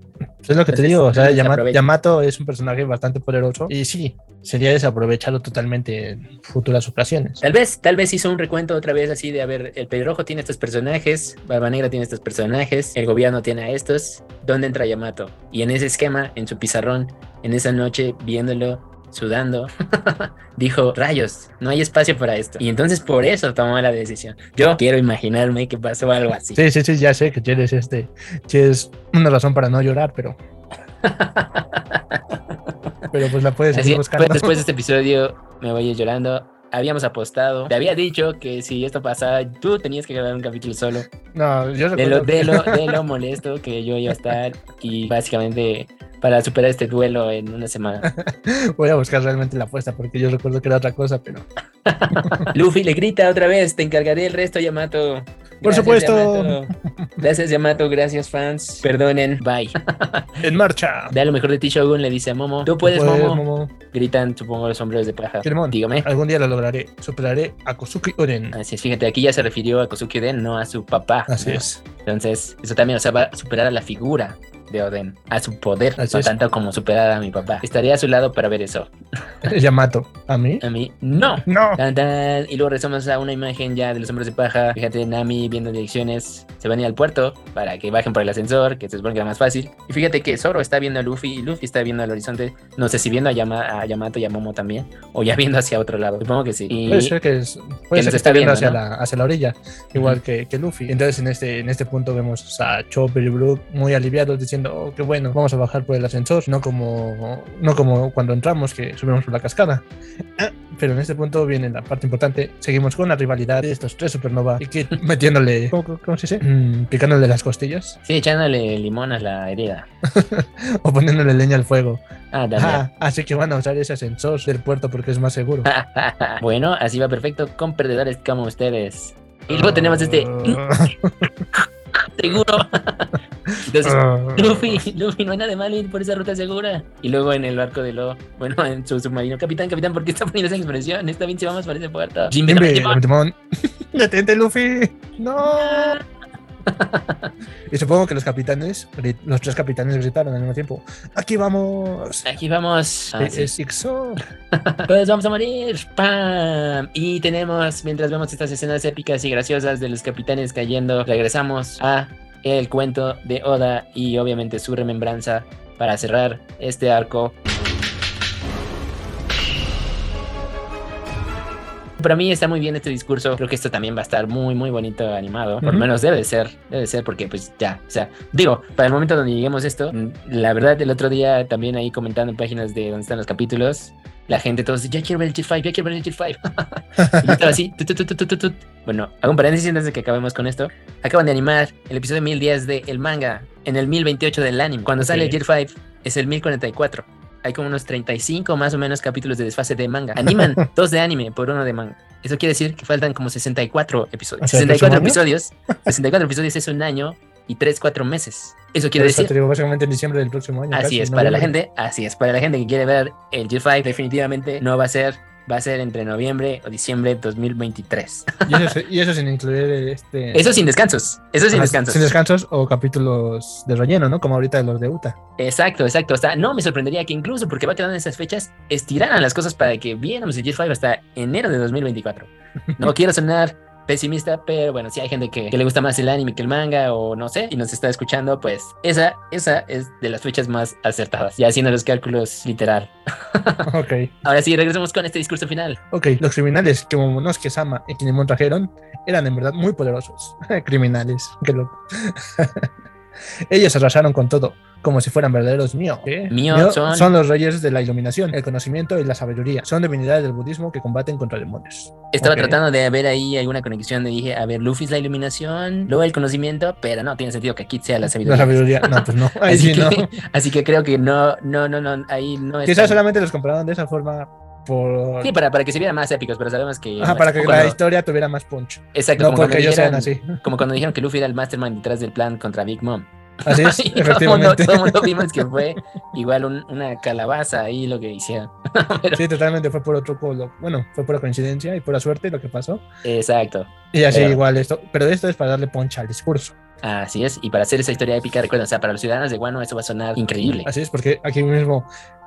Es lo que te digo. O sea. Yamato es un personaje bastante poderoso. Y sí, sería desaprovecharlo totalmente en futuras ocasiones. Tal vez, tal vez hizo un recuento otra vez así de, a ver, el pelirrojo tiene estos personajes, Barba Negra tiene estos personajes, el gobierno tiene a estos, ¿dónde entra Yamato? Y en ese esquema, en su pizarrón, en esa noche, viéndolo, sudando, dijo, rayos, no hay espacio para esto. Y entonces por eso tomó la decisión. Yo quiero imaginarme que pasó algo así. Sí, sí, sí, ya sé que tienes este. Tienes una razón para no llorar, pero. pero pues la puedes Así, pues, después de este episodio me voy a ir llorando. Habíamos apostado. Te había dicho que si esto pasaba, tú tenías que grabar un capítulo solo. No, yo De lo, de lo, de lo molesto que yo iba a estar. Y básicamente para superar este duelo en una semana. Voy a buscar realmente la apuesta porque yo recuerdo que era otra cosa, pero. Luffy le grita otra vez, te encargaré el resto, Yamato. Por supuesto. Yamato. Gracias, Yamato. Gracias, fans. Perdonen. Bye. ¡En marcha! Da lo mejor de ti, Shogun, le dice a Momo. Tú puedes, Momo. Momo. Gritan, supongo, los hombres de paja. Dígame. Algún día lo lograré. Superaré a Kosuke Oden. Así es, fíjate, aquí ya se refirió a Kosuke Oden, no a su papá. Así ¿no? es. Entonces, eso también, o sea, va a superar a la figura de Oden, a su poder, Así no es. tanto como superar a mi papá. Estaría a su lado para ver eso. Yamato. ¿A mí? A mí, no. No. Tan, tan. Y luego regresamos a una imagen ya de los hombres de paja. Fíjate, Nami viendo direcciones. Se van a ir al puerto para que bajen por el ascensor, que se supone que era más fácil. Y fíjate que Zoro está viendo a Luffy y Luffy está viendo al horizonte. No sé si viendo a, Yama- a Yamato y a Momo también. O ya viendo hacia otro lado. Supongo que sí. Y Puede ser que, es, puede ser que está viendo hacia, ¿no? la, hacia la orilla, igual que, que Luffy. Entonces en este, en este punto vemos a Chopper y Brook muy aliviados diciendo, oh, qué bueno, vamos a bajar por el ascensor, no como, no como cuando entramos que subimos por la cascada. Ah, pero en este punto viene la parte importante, seguimos con la rivalidad de estos tres supernova y que metiéndole, ¿cómo, cómo se dice? Mm, picándole las costillas sí, echándole limón a la herida. o poniéndole leña al fuego. Ah, también. Ah, así que van a usar ese ascensor del puerto porque es más seguro. bueno, así va perfecto con perdedores como ustedes. Y luego tenemos este seguro. Entonces, Ah. Luffy, Luffy, no hay nada de malo ir por esa ruta segura. Y luego en el barco de Lo, bueno, en su submarino, capitán, capitán, ¿por qué está poniendo esa expresión? Está bien si vamos para ese puerto. Jimbe, Jimbe, Luffy. No. Y supongo que los capitanes, los tres capitanes gritaron al mismo tiempo. Aquí vamos. Aquí vamos. Ah, Es- sí. Todos vamos a morir. ¡Pam! Y tenemos, mientras vemos estas escenas épicas y graciosas de los capitanes cayendo, regresamos a el cuento de Oda y obviamente su remembranza para cerrar este arco. Para mí está muy bien este discurso. Creo que esto también va a estar muy, muy bonito animado. Por lo Ujú. menos debe de ser. Debe de ser porque pues ya. O sea, digo, para el momento donde lleguemos a esto, mm, la verdad el otro día también ahí comentando en páginas de donde están los capítulos, la gente todos, ya quiero ver el G5, ya quiero ver el G5. y yo estaba así, tut, tut, tut. Bueno, hago un paréntesis antes de que acabemos con esto. Acaban de animar el episodio 1010 de El Manga en el 1028 del anime. Cuando sale el Ok. G5 es el 1044. Hay como unos 35 más o menos capítulos de desfase de manga. Animan dos de anime por uno de manga. Eso quiere decir que faltan como 64 episodios. O sea, ¿el 64 próximo año? episodios. 64 episodios es un año y 3, 4 meses. Eso quiere eso decir te digo, básicamente en diciembre del próximo año. Así casi, es, para la gente, así es, para la gente que quiere ver el G5, definitivamente no va a ser, va a ser entre noviembre o diciembre de 2023. Y eso, y eso sin incluir este. Eso sin descansos, eso sin Ajá, descansos. Sin descansos o capítulos de relleno, ¿no? Como ahorita los de Uta. Exacto, exacto. O sea, no me sorprendería que incluso porque va quedando en esas fechas, estiraran las cosas para que viéramos el G5 hasta enero de 2024. No quiero sonar pesimista, pero bueno, si hay gente que, que le gusta más el anime que el manga o no sé, y nos está escuchando, pues esa, esa es de las fechas más acertadas, ya haciendo los cálculos literal. ok. Ahora sí, regresamos con este discurso final. Ok, los criminales que Momonosuke Sama y Kinemon trajeron eran en verdad muy poderosos. criminales, qué loco. Ellos arrasaron con todo, como si fueran verdaderos mío. Mío son... son... los reyes de la iluminación, el conocimiento y la sabiduría. Son divinidades del budismo que combaten contra demonios. Estaba tratando de ver ahí alguna conexión. Dije, a ver, Luffy es la iluminación, luego el conocimiento, pero no tiene sentido que Kid sea la La sabiduría. sabiduría, no, pues no. Ahí Así sí, no. que, así que creo que no, no, no, no, ahí no es. Quizás solamente los comparaban de esa forma por... Sí, para, para que se vieran más épicos, pero sabemos que. Ajá, para que la cuando- historia tuviera más punch. Exacto, No como, cuando porque ellos sean dijeron, así. como cuando dijeron que Luffy era el mastermind detrás del plan contra Big Mom. Así es, Y efectivamente. Todo mundo vimos que fue igual un- una calabaza ahí lo que hicieron. Pero- Sí, totalmente fue por otro. Bueno, fue por coincidencia y por la suerte lo que pasó. Exacto. Y así Pero- igual esto. Pero esto es para darle punch al discurso. Así es. Y para hacer esa historia épica, recuerden, o sea, para los ciudadanos de Guano eso va a sonar increíble. Así es, porque aquí mismo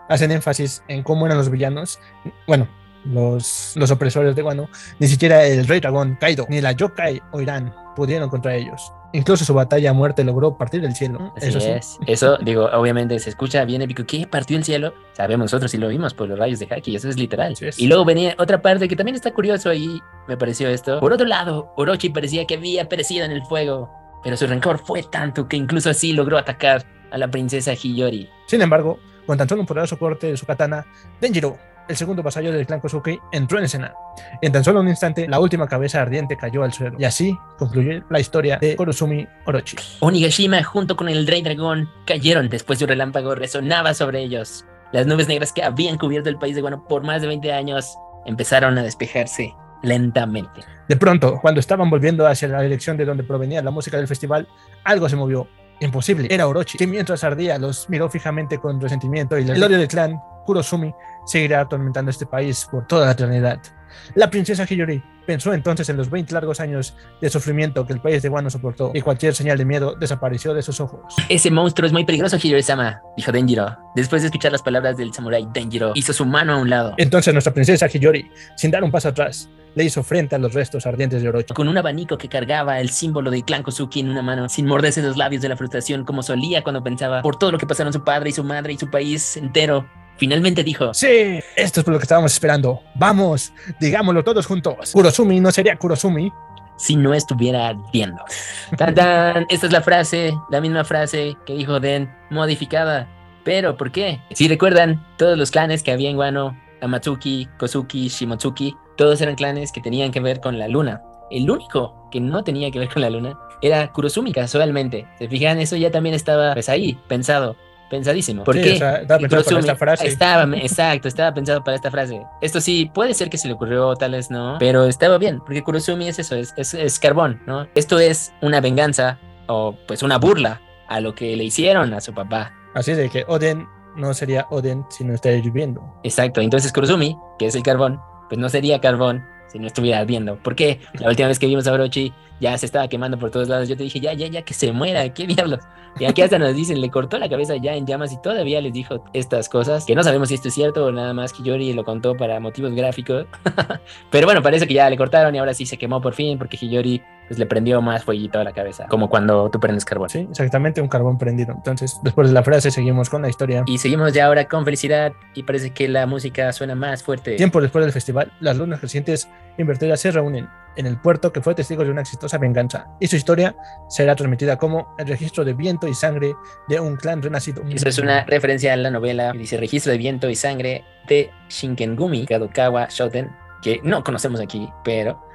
hacen énfasis en cómo eran los villanos. Bueno, los, los opresores de Wano. Ni siquiera el Rey Dragón Kaido, ni la Yokai o Irán pudieron contra ellos. Incluso su batalla a muerte logró partir del cielo. Así Eso sí. es. Eso, digo, obviamente se escucha bien épico. ¿Qué? ¿Partió el cielo? Sabemos nosotros y lo vimos por los rayos de Haki, eso es literal. Es. Y luego venía otra parte que también está curioso ahí, me pareció esto. Por otro lado, Orochi parecía que había perecido en el fuego, pero su rencor fue tanto que incluso así logró atacar a la princesa Hiyori. Sin embargo, con tan solo un poderoso corte de su katana, Denjiro, el segundo vasallo del clan Kosuke, entró en escena. En tan solo un instante, la última cabeza ardiente cayó al suelo. Y así concluyó la historia de Kurosumi Orochi. Onigashima junto con el rey dragón cayeron después de un relámpago resonaba sobre ellos. Las nubes negras que habían cubierto el país de Guano por más de 20 años empezaron a despejarse lentamente. De pronto, cuando estaban volviendo hacia la dirección de donde provenía la música del festival, algo se movió. Imposible, era Orochi, que mientras ardía los miró fijamente con resentimiento y el odio del clan Kurosumi seguirá atormentando este país por toda la eternidad. La princesa Hiyori pensó entonces en los 20 largos años de sufrimiento que el país de Wano soportó y cualquier señal de miedo desapareció de sus ojos. Ese monstruo es muy peligroso, Hiyori-sama, dijo Denjiro. Después de escuchar las palabras del samurái Denjiro, hizo su mano a un lado. Entonces nuestra princesa Hiyori, sin dar un paso atrás, le hizo frente a los restos ardientes de Orochi. Con un abanico que cargaba el símbolo del clan Kosuki en una mano, sin morderse los labios de la frustración como solía cuando pensaba por todo lo que pasaron su padre y su madre y su país entero. Finalmente dijo, Sí, esto es por lo que estábamos esperando. Vamos, digámoslo todos juntos. Kurosumi no sería Kurosumi. si no estuviera. Tan, tan. Esta es la frase, la misma frase que dijo Den, modificada. Pero, ¿por qué? Si recuerdan, todos los clanes que había en Wano, Amatsuki, Kosuki, Shimotsuki, todos eran clanes que tenían que ver con la luna. El único que no tenía que ver con la luna era Kurosumi, casualmente. ¿Se fijan? Eso ya también estaba pues ahí, pensado, pensadísimo. ¿Por Sí, qué? o sea, estaba pensado para esta frase. Estaba, exacto, estaba pensado para esta frase. Esto sí, puede ser que se le ocurrió, tal vez no, pero estaba bien, porque Kurosumi es eso, es, es, es carbón, ¿no? Esto es una venganza o pues una burla a lo que le hicieron a su papá. Así de que Oden no sería Oden si no estaría lloviendo. Exacto, entonces Kurosumi, que es el carbón, pues no sería carbón si no estuviera ardiendo. ¿Por qué? La última vez que vimos a Orochi ya se estaba quemando por todos lados. Yo te dije, ya, ya, ya, que se muera, qué diablos. Y aquí hasta nos dicen, le cortó la cabeza ya en llamas y todavía les dijo estas cosas, que no sabemos si esto es cierto o nada más que Hiyori lo contó para motivos gráficos. Pero bueno, parece que ya le cortaron y ahora sí se quemó por fin porque Hiyori pues, le prendió más fueguito a la cabeza, como cuando tú prendes carbón. Sí, exactamente un carbón prendido. Entonces, después de la frase, seguimos con la historia. Y seguimos ya ahora con felicidad y parece que la música suena más fuerte. Tiempo después del festival, las lunas crecientes invertidas se reúnen en el puerto que fue testigo de una exitosa venganza y su historia será transmitida como el registro de viento y sangre de un clan renacido. Eso es una referencia a la novela que dice Registro de Viento y Sangre de Shinkengumi Kadokawa Shoten, que no conocemos aquí, pero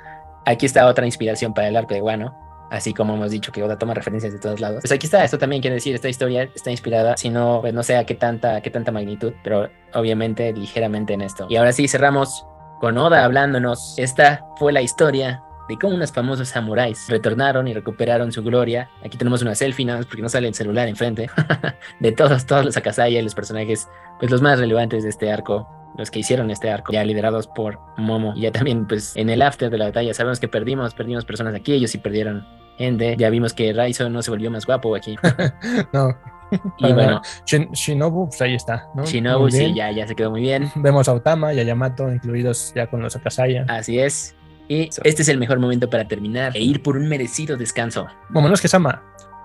aquí está otra inspiración para el arco de Wano. Así como hemos dicho que Oda toma referencias de todos lados. Pues aquí está, esto también quiere decir, esta historia está inspirada, si no, pues no sé a qué tanta, qué tanta magnitud, pero obviamente ligeramente en esto. Y ahora sí, cerramos con Oda hablándonos. Esta fue la historia de cómo unos famosos samuráis retornaron y recuperaron su gloria. Aquí tenemos una selfie, nada más porque no sale el celular enfrente. de todos, todos los Akasaya y los personajes, pues los más relevantes de este arco, los que hicieron este arco, ya liderados por Momo. Y ya también, pues en el after de la batalla, sabemos que perdimos, perdimos personas aquí, ellos sí perdieron gente. Ya vimos que Raizo no se volvió más guapo aquí. no. y bueno, Shin- Shinobu, pues ahí está. ¿no? Shinobu sí, ya, ya se quedó muy bien. Vemos a Otama y a Yamato incluidos ya con los Akasaya. Así es. Y este es el mejor momento para terminar e ir por un merecido descanso. Momonosuke Sama,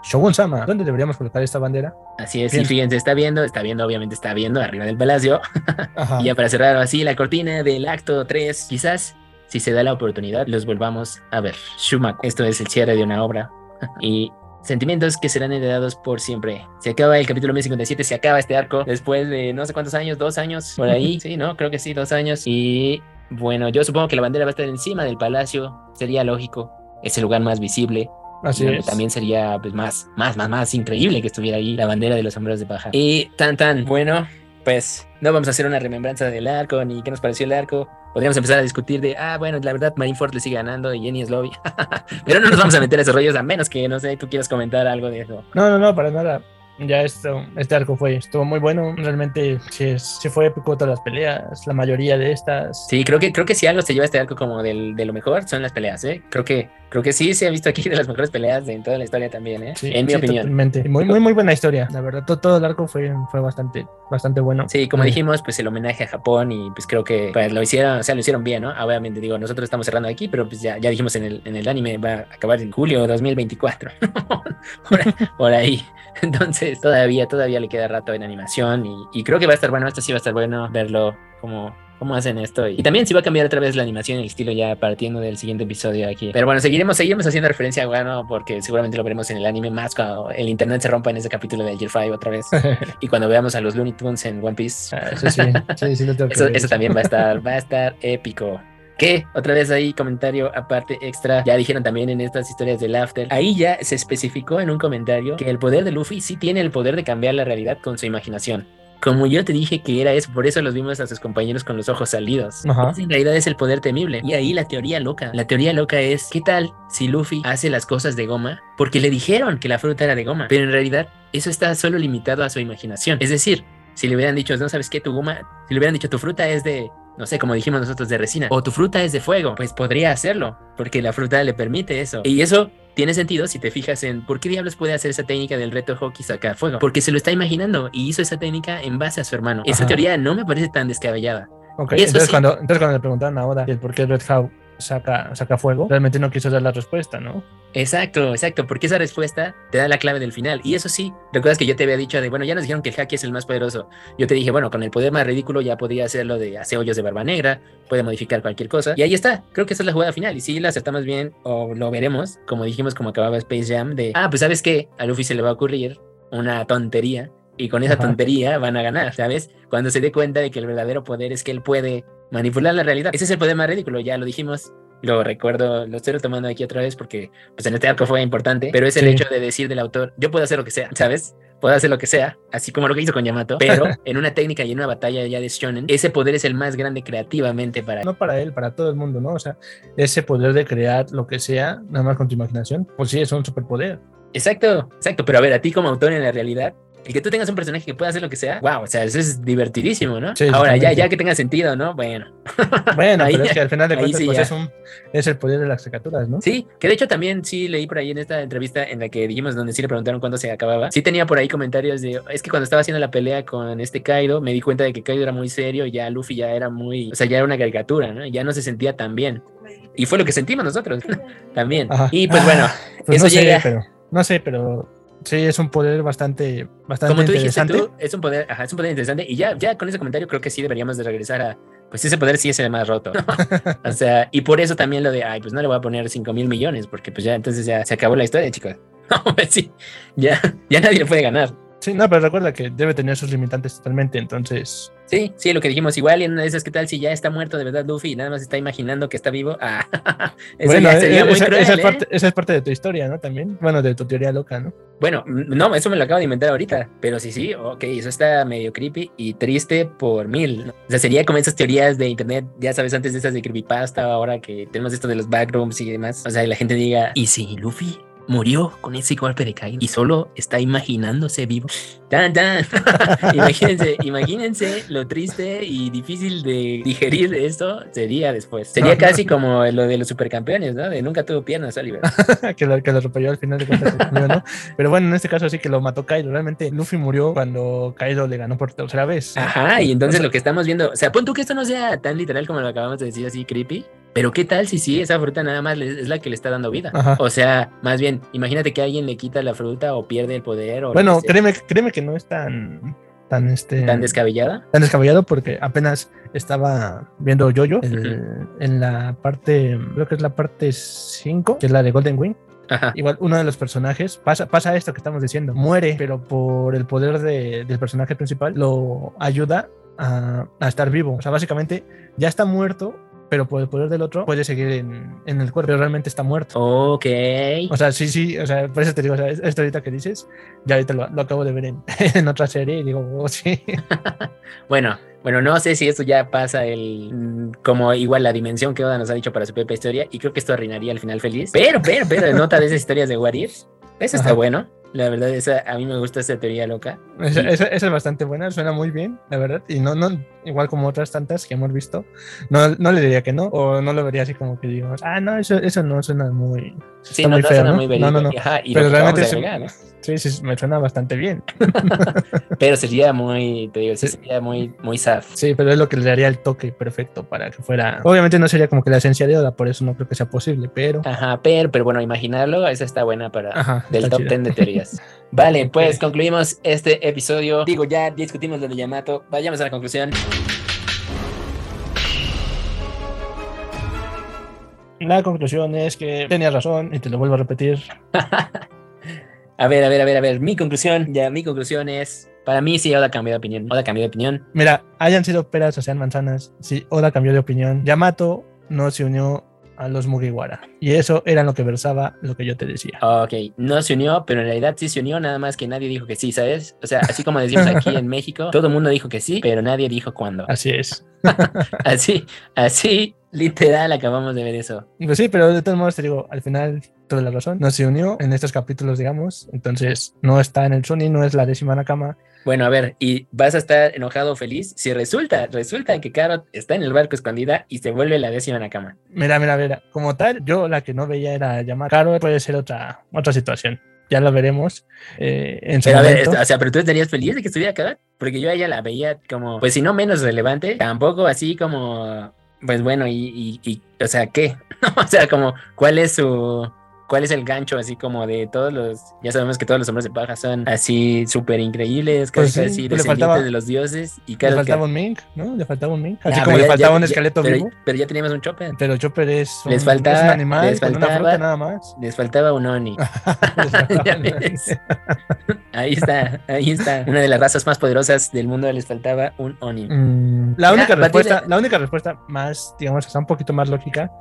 Shogun Sama, ¿dónde deberíamos colocar esta bandera? Así es, Bien. y fíjense, está viendo, está viendo, obviamente está viendo arriba del palacio. Y ya para cerrar así la cortina del acto 3, quizás si se da la oportunidad los volvamos a ver. Shumaku, esto es el cierre de una obra y sentimientos que serán heredados por siempre. Se acaba el capítulo 1057, se acaba este arco después de no sé cuántos años, dos años por ahí. Sí, ¿no? Creo que sí, dos años. Y bueno, yo supongo que la bandera va a estar encima del palacio, sería lógico. Es el lugar más visible. Así es. También sería pues, más, más, más, más increíble que estuviera ahí la bandera de los sombreros de paja. Y tan, tan, bueno, pues no vamos a hacer una remembranza del arco ni qué nos pareció el arco. Podríamos empezar a discutir de, ah, bueno, la verdad, Marineford le sigue ganando y Jenny es lobby. Pero no nos vamos a meter a esos rollos a menos que, no sé, tú quieras comentar algo de eso. No, no, no, para nada. Ya esto, este arco fue, estuvo muy bueno. Realmente sí, es- sí fue épico todas las peleas, la mayoría de estas. Sí, creo que, creo que si algo se lleva este arco como del, de lo mejor son las peleas, ¿eh? Creo que, creo que sí se ha visto aquí de las mejores peleas de en toda la historia también, ¿eh? Sí, en mi sí, opinión. Totalmente. Muy, muy, muy buena historia. La verdad, todo, todo el arco fue, fue bastante, bastante bueno. Sí, como dijimos, pues el homenaje a Japón y pues creo que pues, lo hicieron, o sea, lo hicieron bien, ¿no? Obviamente digo, nosotros estamos cerrando aquí, pero pues ya, ya dijimos en el, en el anime va a acabar en julio de 2024. por, por ahí. Entonces, todavía, todavía le queda rato en animación y, y creo que va a estar bueno, esto sí va a estar bueno verlo como cómo hacen esto. Y también si va a cambiar otra vez la animación y el estilo ya partiendo del siguiente episodio aquí. Pero bueno, seguiremos, seguiremos haciendo referencia a Wano porque seguramente lo veremos en el anime más cuando el internet se rompa en ese capítulo del Year 5 otra vez. y cuando veamos a los Looney Tunes en One Piece. Ah, Eso sí, que Eso, eso también va a estar, va a estar épico. ¿Qué? Otra vez ahí, comentario aparte extra. Ya dijeron también en estas historias del After. Ahí ya se especificó en un comentario que el poder de Luffy sí tiene el poder de cambiar la realidad con su imaginación. Como yo te dije que era eso, por eso los vimos a sus compañeros con los ojos salidos. Ajá. Ese en realidad es el poder temible. Y ahí la teoría loca. La teoría loca es, ¿qué tal si Luffy hace las cosas de goma? Porque le dijeron que la fruta era de goma, pero en realidad eso está solo limitado a su imaginación. Es decir, si le hubieran dicho, no sabes qué, tu goma, si le hubieran dicho, tu fruta es de, no sé, como dijimos nosotros, de resina, o tu fruta es de fuego, pues podría hacerlo, porque la fruta le permite eso. Y eso tiene sentido si te fijas en por qué diablos puede hacer esa técnica del reto hockey sacar fuego, porque se lo está imaginando y hizo esa técnica en base a su hermano. Esa Ajá. teoría no me parece tan descabellada. Ok, Eso entonces, sí. cuando, entonces cuando le preguntaron ahora el por qué Red House saca, saca fuego, realmente no quiso dar la respuesta, ¿no? Exacto, exacto, porque esa respuesta te da la clave del final. Y eso sí, recuerdas que yo te había dicho de, bueno, ya nos dijeron que el Haki es el más poderoso. Yo te dije, bueno, con el poder más ridículo ya podría hacerlo de hacer hoyos de barba negra, puede modificar cualquier cosa. Y ahí está, creo que esa es la jugada final. Y si la acertamos bien, o lo veremos, como dijimos, como acababa Space Jam, de, ah, pues sabes qué, a Luffy se le va a ocurrir una tontería. Y con esa Ajá. tontería van a ganar, ¿sabes? Cuando se dé cuenta de que el verdadero poder es que él puede manipular la realidad. Ese es el poder más ridículo, ya lo dijimos, lo recuerdo, lo estoy retomando aquí otra vez porque pues en este arco fue importante, pero es el Sí. hecho de decir del autor, yo puedo hacer lo que sea, ¿sabes? Puedo hacer lo que sea, así como lo que hizo con Yamato, pero en una técnica y en una batalla ya de shonen, ese poder es el más grande creativamente para No para él, para todo el mundo, ¿no? O sea, ese poder de crear lo que sea, nada más con tu imaginación, pues sí, es un superpoder. Exacto, exacto, pero a ver, a ti como autor en la realidad, el que tú tengas un personaje que pueda hacer lo que sea, wow, o sea, eso es divertidísimo, ¿no? Sí, Ahora, ya, ya que tenga sentido, ¿no? Bueno, Bueno, Ahí pero es que al final de cuentas, sí pues es, un, es el poder de las caricaturas, ¿no? Sí, que de hecho también sí leí por ahí en esta entrevista en la que dijimos donde sí le preguntaron cuándo se acababa. Sí tenía por ahí comentarios de, es que cuando estaba haciendo la pelea con este Kaido, me di cuenta de que Kaido era muy serio y ya Luffy ya era muy, o sea, ya era una caricatura, ¿no? Ya no se sentía tan bien. Y fue lo que sentimos nosotros también. Ajá. Y pues Ah, bueno, Pues eso no sé, llega- pero no sé, pero sí es un poder bastante, bastante como tú dijiste interesante. tú, es un poder, ajá, es un poder interesante y ya, ya con ese comentario creo que sí deberíamos de regresar a, pues ese poder sí es el más roto. o sea, y por eso también lo de, ay, pues no le voy a poner 5 mil millones porque pues ya entonces ya se acabó la historia, chicos. No, pues sí, ya, ya nadie le puede ganar. Sí, no, pero recuerda que debe tener sus limitantes totalmente, entonces Sí, sí, lo que dijimos igual y en una de esas, ¿qué tal si ya está muerto de verdad Luffy y nada más está imaginando que está vivo? Ah, bueno, sería eh, muy esa, cruel, esa es ¿eh? parte, esa es parte de tu historia, ¿no? También, bueno, de tu teoría loca, ¿no? Bueno, no, eso me lo acabo de inventar ahorita, pero sí, sí, ok, eso está medio creepy y triste por mil. ¿no? O sea, sería como esas teorías de internet, ya sabes, antes de esas de creepypasta, ahora que tenemos esto de los backrooms y demás. O sea, y la gente diga, ¿y si Luffy murió con ese golpe de Kaido y solo está imaginándose vivo? Tan, tan. imagínense, imagínense lo triste y difícil de digerir esto sería después. Sería casi como lo de los supercampeones, ¿no? De nunca tuvo piernas, Oliver. que, lo, que lo atropelló al final de cuentas. ¿no? Pero bueno, en este caso sí que lo mató Kaido. Realmente Luffy murió cuando Kaido le ganó por tercera vez. Ajá, y entonces lo que estamos viendo, o sea, pon tú que esto no sea tan literal como lo acabamos de decir así creepy, pero qué tal si sí, esa fruta nada más es la que le está dando vida. Ajá. O sea, más bien, imagínate que alguien le quita la fruta o pierde el poder o Bueno, créeme, créeme que no es tan, tan, este, tan descabellada. tan descabellado porque apenas estaba viendo Yoyo el- en la parte, creo que es la parte 5, que es la de Golden Wing. Ajá. igual uno de los personajes pasa, pasa esto que estamos diciendo, muere, pero por el poder de- del personaje principal lo ayuda a, a estar vivo. O sea, básicamente ya está muerto, pero por el poder del otro puede seguir en, en el cuerpo, pero realmente está muerto. Ok. O sea, sí, sí, o sea, por eso te digo, o sea, esto ahorita que dices, ya ahorita lo, lo acabo de ver en, en otra serie y digo, oh, sí. Bueno, bueno, no sé si esto ya pasa el como igual la dimensión que Oda nos ha dicho para su propia historia y creo que esto arruinaría el final feliz. Pero, pero, pero nota de esas historias de What If. Eso está Ajá. bueno. La verdad, esa, a mí me gusta esa teoría loca. Esa, esa- esa es bastante buena, suena muy bien, la verdad. Y no, no, igual como otras tantas que hemos visto, no, no le diría que no, o no lo vería así como que digamos, ah, no, eso, eso no suena muy. Sí, no, muy no feo, suena ¿no? muy No, no, no. Ajá, y Pero realmente agregar, ¿no? Sí, sí, me suena bastante bien. Pero sería muy, te digo, sería muy, muy sad. Sí, pero es lo que le daría el toque perfecto para que fuera. Obviamente no sería como que la esencia de Oda, por eso no creo que sea posible, pero. Ajá, pero, pero bueno, imaginarlo, esa está buena para Ajá, del está top chida. 10 de Vale, pues concluimos este episodio. Digo, ya discutimos lo de Yamato. Vayamos a la conclusión. La conclusión es que tenías razón y te lo vuelvo a repetir. A ver, a ver, a ver, a ver. Mi conclusión, ya, mi conclusión es. Para mí, sí, Oda cambió de opinión. Oda cambió de opinión. Mira, hayan sido peras o sean manzanas, si Oda cambió de opinión, Yamato no se unió a los Mugiwara. Y eso era lo que versaba lo que yo te decía. Ok, no se unió, pero en realidad sí se unió, nada más que nadie dijo que sí, ¿sabes? O sea, así como decimos aquí en México, todo el mundo dijo que sí, pero nadie dijo cuándo. Así es. Así, así, literal, acabamos de ver eso. Pues sí, pero de todos modos te digo, al final toda la razón. No se unió en estos capítulos, digamos. Entonces no está en el Sony, no es la décima Nakama. Bueno, a ver, ¿y vas a estar enojado o feliz? Si resulta, resulta que Carrot está en el barco escondida y se vuelve la décima Nakama. Mira, mira, mira. Como tal, yo la que no veía era llamar Caro, puede ser otra, otra situación. Ya lo veremos eh, en su Pero a ver, o sea, pero tú estarías feliz de que estuviera Carrot, porque yo a ella la veía como, pues si no menos relevante, tampoco así como, pues bueno, y, y, y, o sea, ¿qué? o sea, como, ¿cuál es su, cuál es el gancho así como de todos los, ya sabemos que todos los hombres de paja son así súper increíbles, casi Pues sí, casi descendientes faltaba- de los dioses, y Le faltaba que- un Mink, ¿no? Le faltaba un Mink. Así Ah, como le faltaba ya- un esqueleto pero, vivo. pero ya teníamos un Chopper. Pero Chopper es un, Les es faltaba- un animal les con una faltaba- fruta nada más. Les faltaba un Oni. Ya ves. Ahí está, ahí está. Una de las razas más poderosas del mundo les faltaba un Oni. Mm, la, Ya, única Matilde. respuesta, la única respuesta más, digamos, que está un poquito más lógica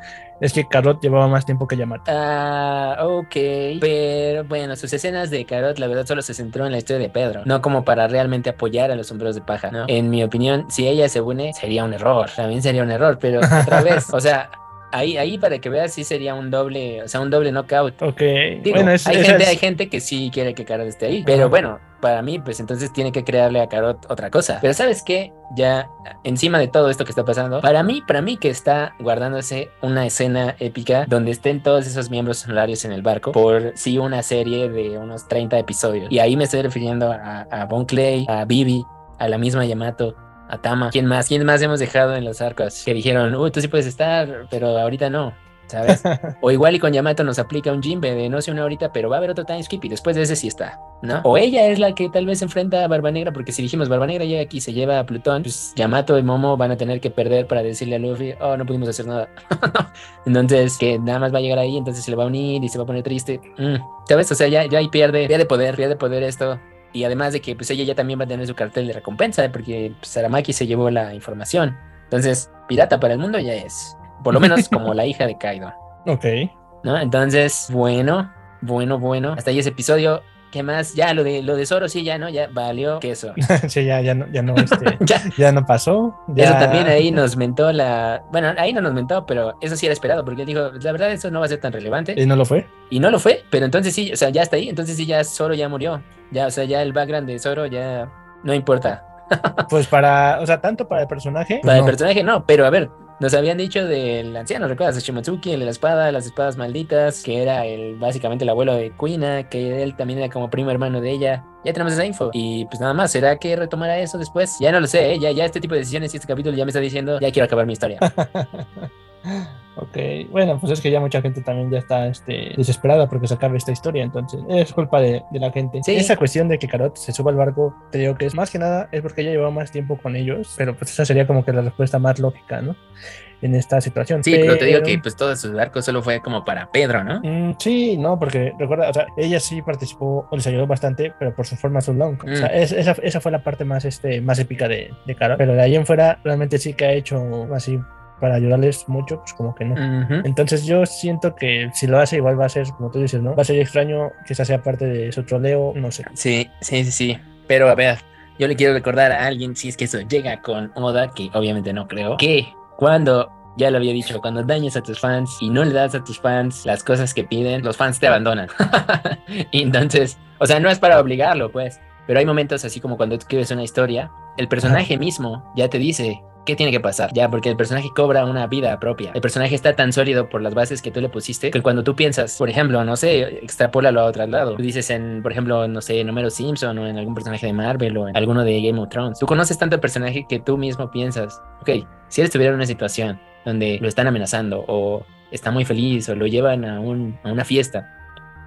es que Carrot llevaba más tiempo que Yamato. Ah, ok. Pero bueno, sus escenas de Carot, la verdad, solo se centró en la historia de Pedro. No como para realmente apoyar a los sombreros de paja. ¿no? En mi opinión, si ella se une, sería un error. También sería un error, pero otra vez, o sea. Ahí, ahí para que veas, sí sería un doble, o sea, un doble knockout. Ok, Digo, bueno, es, hay, gente, es- hay gente que sí quiere que Carot esté ahí, pero bueno, para mí, pues entonces tiene que crearle a Carot otra cosa. Pero ¿sabes qué? Ya encima de todo esto que está pasando, para mí, para mí que está guardándose una escena épica donde estén todos esos miembros honorarios en el barco por sí una serie de unos 30 episodios. Y ahí me estoy refiriendo a, a Bon Clay, a Bibi, a la misma Yamato. A Tama, ¿quién más? ¿Quién más hemos dejado en los arcos? Que dijeron, uy, tú sí puedes estar, pero ahorita no, ¿sabes? O igual y con Yamato nos aplica un Jinbe de no sé una ahorita, pero va a haber otro time skip y después de ese sí está, ¿no? O ella es la que tal vez enfrenta a Barba Negra, porque si dijimos Barba Negra llega aquí y se lleva a Plutón, pues Yamato y Momo van a tener que perder para decirle a Luffy, oh, no pudimos hacer nada. entonces, que nada más va a llegar ahí, entonces se le va a unir y se va a poner triste. Mm, ¿Sabes? O sea, ya, ya ahí pierde, pierde poder, pierde poder esto. Y además de que pues ella ya también va a tener su cartel de recompensa, porque pues, Saramaki se llevó la información. Entonces, pirata para el mundo ya es. Por lo menos como la hija de Kaido. ok. ¿no? Entonces, bueno, bueno, bueno. Hasta ahí ese episodio. ¿Qué más? Ya, lo de lo de Zoro, sí, ya, ¿no? Ya valió queso. sí, ya, ya no, ya no, este, ya, ya no pasó. ya- eso también ahí nos mentó la. Bueno, ahí no nos mentó, pero eso sí era esperado, porque él dijo, la verdad, eso no va a ser tan relevante. ¿Y no lo fue? Y no lo fue, pero entonces sí, o sea, ya está ahí. Entonces sí, ya Zoro ya murió. Ya, o sea, ya el background de Zoro ya no importa. Pues para, o sea, tanto para el personaje. Para no. el personaje no, pero a ver, nos habían dicho del anciano, ¿recuerdas? Shimotsuki, el de la espada, las espadas malditas, que era el básicamente el abuelo de Kuina, que él también era como primo hermano de ella. Ya tenemos esa info. Y pues nada más, ¿será que retomará eso después? Ya no lo sé, ¿eh? ya, ya este tipo de decisiones y este capítulo ya me está diciendo, ya quiero acabar mi historia. Ok, bueno, pues es que ya mucha gente también ya está este, desesperada porque se acabe esta historia, entonces es culpa de, de la gente. Sí. Esa cuestión de que Carot se suba al barco, te digo que es más que nada es porque ella llevaba más tiempo con ellos, pero pues esa sería como que la respuesta más lógica, ¿no? En esta situación. Sí, pero te digo que pues todo su arco solo fue como para Pedro, ¿no? Mm, sí, no, porque recuerda, o sea, ella sí participó o les ayudó bastante, pero por su forma su long. O sea, Mm. es- esa, esa fue la parte más, este, más épica de, de Carol. Pero de ahí en fuera, realmente sí que ha hecho así para ayudarles mucho, pues como que no. Ujú. Entonces yo siento que si lo hace igual va a ser, como tú dices, ¿no? Va a ser extraño que esa sea parte de su troleo, no sé. Sí, sí, sí, sí. Pero a ver, yo le quiero recordar a alguien, si es que eso llega con Oda, que obviamente no creo, que cuando, ya lo había dicho, cuando dañas a tus fans y no le das a tus fans las cosas que piden, los fans te abandonan. y entonces, o sea, no es para obligarlo, pues, pero hay momentos así como cuando escribes una historia, el personaje mismo ya te dice. ¿Qué tiene que pasar? Ya, porque el personaje cobra una vida propia. El personaje está tan sólido por las bases que tú le pusiste que cuando tú piensas, por ejemplo, no sé, extrapólalo a otro lado. Tú dices en, por ejemplo, no sé, en Homero Simpson o en algún personaje de Marvel o en alguno de Game of Thrones. Tú conoces tanto el personaje que tú mismo piensas, ok, si él estuviera en una situación donde lo están amenazando o está muy feliz o lo llevan a, un, a una fiesta,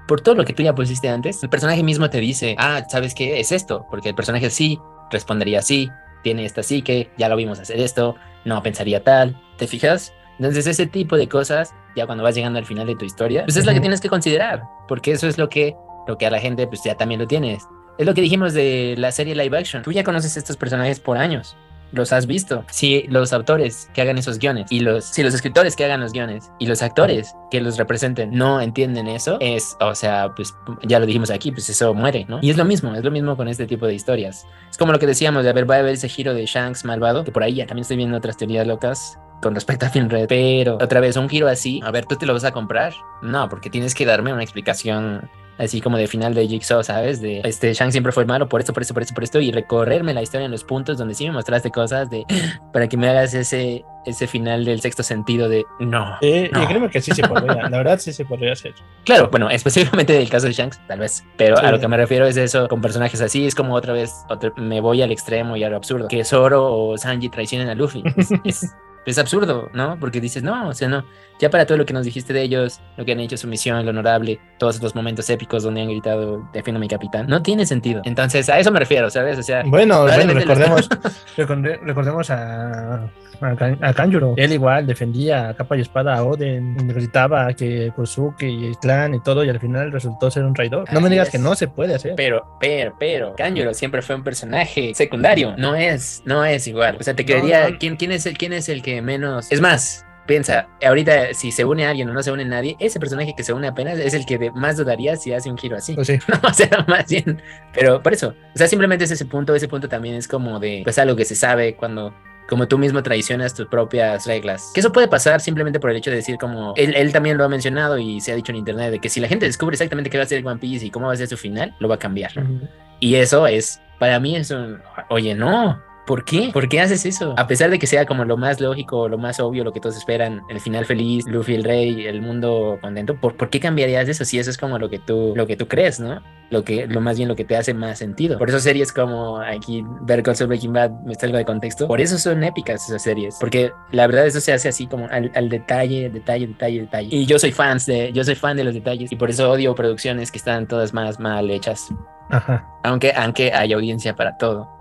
por todo lo que tú ya pusiste antes, el personaje mismo te dice, ah, ¿sabes qué? Es esto, porque el personaje sí respondería así, tiene esta psique, ya lo vimos hacer esto, no pensaría tal, ¿te fijas? Entonces ese tipo de cosas, ya cuando vas llegando al final de tu historia, pues es lo que tienes que considerar, porque eso es lo que, lo que a la gente pues ya también lo tienes. Es lo que dijimos de la serie live action. Tú ya conoces estos personajes por años. Los has visto. Si los autores que hagan esos guiones y los, si los escritores que hagan los guiones y los actores que los representen no entienden eso, es, o sea, pues ya lo dijimos aquí, pues eso muere, ¿no? Y es lo mismo, es lo mismo con este tipo de historias. Es como lo que decíamos de, a ver, va a haber ese giro de Shanks malvado, que por ahí ya también estoy viendo otras teorías locas con respecto a Finred, pero otra vez un giro así, a ver, ¿tú te lo vas a comprar? No, porque tienes que darme una explicación así como de final de Jigsaw, ¿sabes? De este Shanks siempre fue malo por esto, por esto, por esto, por esto y recorrerme la historia en los puntos donde sí me mostraste cosas de para que me hagas ese ese final del sexto sentido de no. Eh, No. Y créeme que sí se podría, la verdad sí se podría hacer. Claro, bueno, específicamente del caso de Shanks, tal vez, pero Sí. a lo que me refiero es eso con personajes así, es como otra vez otra- me voy al extremo y a lo absurdo, que Zoro o Sanji traicionen a Luffy. Es, es- es absurdo, ¿no? Porque dices, no, o sea, no, ya para todo lo que nos dijiste de ellos, lo que han hecho, su misión, lo honorable, todos los momentos épicos donde han gritado, defiendo a mi capitán, no tiene sentido. Entonces, a eso me refiero, ¿sabes? O sea, Bueno, bueno los- recordemos, recordemos a, a, Kan- a Kanjuro. Él igual defendía a capa y espada a Oden, gritaba que Kosuke y el clan y todo, y al final resultó ser un traidor. No me digas es. que no se puede hacer. Pero, pero, pero, Kanjuro siempre fue un personaje secundario. No es, no es igual. O sea, te No, no. ¿quién, quién, es el, ¿quién es el que menos? Es más, piensa, ahorita si se une a alguien o no se une nadie, ese personaje que se une apenas es el que más dudaría si hace un giro así. Pues sí. o sea, más bien. Pero por eso, o sea, simplemente es ese punto, ese punto también es como de, pues algo que se sabe cuando como tú mismo traicionas tus propias reglas. Que eso puede pasar simplemente por el hecho de decir como, él, él también lo ha mencionado y se ha dicho en internet, de que si la gente descubre exactamente qué va a ser One Piece y cómo va a ser su final, lo va a cambiar. ¿no? Y eso es, para mí es un, oye, no. ¿Por qué? ¿Por qué haces eso? A pesar de que sea como lo más lógico, lo más obvio, lo que todos esperan, el final feliz, Luffy el rey, el mundo contento, ¿por, por qué cambiarías eso si eso es como lo que tú, lo que tú crees, ¿no? Lo que, lo más bien lo que te hace más sentido. Por eso series como aquí, Ver Call Saul, Breaking Bad, me está algo de contexto. Por eso son épicas esas series. Porque la verdad eso se hace así como al, al detalle, detalle, detalle, detalle. Y yo soy fans de, yo soy fan de los detalles. Y por eso odio producciones que están todas más mal hechas. Ajá. Aunque, aunque hay audiencia para todo.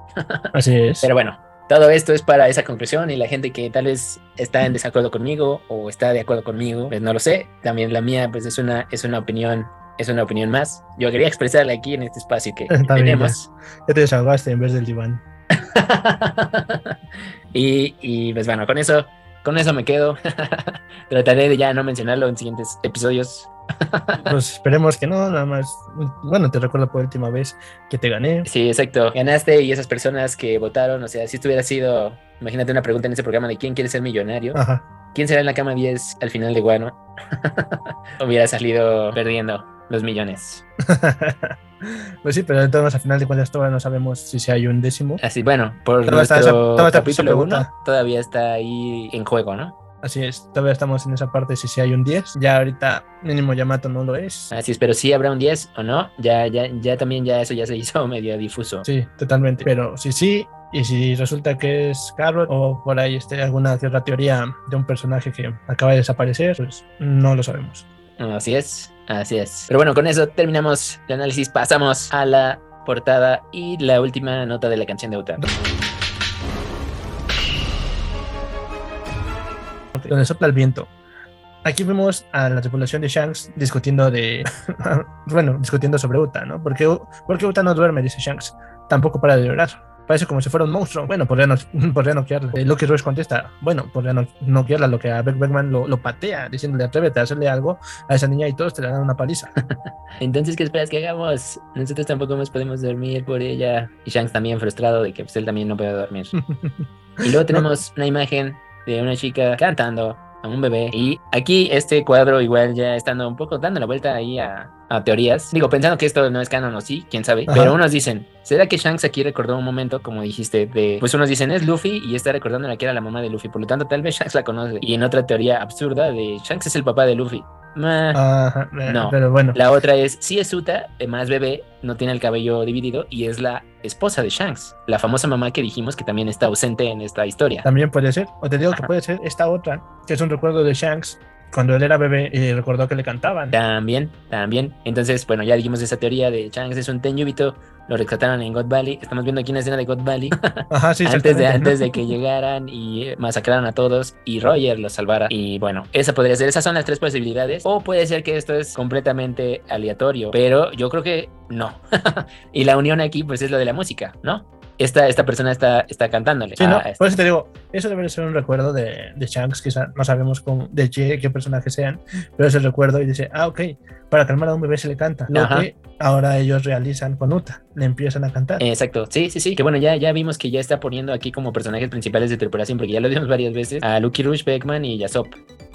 Así es. Pero bueno, todo esto es para esa conclusión y la gente que tal vez está en desacuerdo conmigo o está de acuerdo conmigo, pues no lo sé. También la mía, pues es una, es una opinión, es una opinión más. Yo quería expresarla aquí en este espacio que bien, tenemos. Ya te desahogaste en vez del diván. y, y pues bueno, con eso, con eso me quedo. Trataré de ya no mencionarlo en siguientes episodios. Pues esperemos que no, nada más. Bueno, te recuerdo por última vez que te gané. Sí, exacto. Ganaste y esas personas que votaron, o sea, si esto hubiera sido, imagínate una pregunta en ese programa de quién quiere ser millonario. Ajá. ¿Quién será en la cama 10 al final de Guano? Hubiera salido perdiendo los millones. Pues sí, pero entonces al final de cuentas todavía no sabemos si hay un décimo. Así, bueno, por Todavía está nuestro esa- todavía está esa capítulo 1 pregunta. todavía está ahí en juego, ¿no? Así es, todavía estamos en esa parte si se hay un 10. Ya ahorita mínimo Yamato no lo es. Así es, pero sí habrá un 10 o no, ya, ya, ya también ya eso ya se hizo medio difuso. Sí, totalmente. Pero si sí, Y si resulta que es Carrot o por ahí este, alguna cierta teoría de un personaje que acaba de desaparecer, pues no lo sabemos. Así es, así es. Pero bueno, con eso terminamos el análisis. Pasamos a la portada y la última nota de la canción de Uta. Donde sopla el viento. Aquí vemos a la tripulación de Shanks discutiendo de. bueno, discutiendo sobre Uta, ¿no? Porque, porque Uta no duerme, dice Shanks. Tampoco para de llorar. Parece como si fuera un monstruo. Bueno, podría, no, podría noquearla. Eh, Lucky Rose contesta, bueno, podría no, noquearla, lo que a Beck Beckman lo, lo, patea, diciéndole, atrévete a hacerle algo a esa niña y todos te le dan una paliza. Entonces, ¿qué esperas que hagamos? Nosotros tampoco nos podemos dormir por ella. Y Shanks también frustrado de que pues, él también no puede dormir. y luego tenemos una imagen de una chica cantando a un bebé. Y aquí este cuadro igual ya estando un poco dando la vuelta ahí a, a teorías. Digo, pensando que esto no es canon o sí, quién sabe. Ajá. Pero unos dicen, ¿será que Shanks aquí recordó un momento, como dijiste, de... Pues unos dicen, es Luffy y está recordando la que era la mamá de Luffy. Por lo tanto, tal vez Shanks la conoce. Y en otra teoría absurda de Shanks es el papá de Luffy. Ajá, no, pero bueno. La otra es, si es Uta, más bebé, no tiene el cabello dividido y es la esposa de Shanks, la famosa mamá que dijimos que también está ausente en esta historia. También puede ser, o te digo que puede ser esta otra, que es un recuerdo de Shanks cuando él era bebé y recordó que le cantaban. También, también. Entonces, bueno, ya dijimos esa teoría de Shanks es un Tenyubito, lo rescataron en God Valley. Estamos viendo aquí una escena de God Valley. Ajá, sí, antes, de, antes de que llegaran y masacraran a todos y Roger los salvara. Y bueno, esa podría ser, esas son las tres posibilidades. O puede ser que esto es completamente aleatorio, pero yo creo que no. y la unión aquí, pues es lo de la música, ¿no? Esta, esta persona está, está cantándole. Sí, no, por eso te digo, eso debe ser un recuerdo de, de Shanks, quizá no sabemos cómo, de qué, qué personajes sean, pero es el recuerdo y dice, ah, ok, para calmar a un bebé se le canta. Lo Ajá. que ahora ellos realizan con Uta, le empiezan a cantar. Exacto, sí, sí, sí. Que bueno, ya, ya vimos que ya está poniendo aquí como personajes principales de tripulación, porque ya lo vimos varias veces, a Lucky Rush, Beckman y Yasop.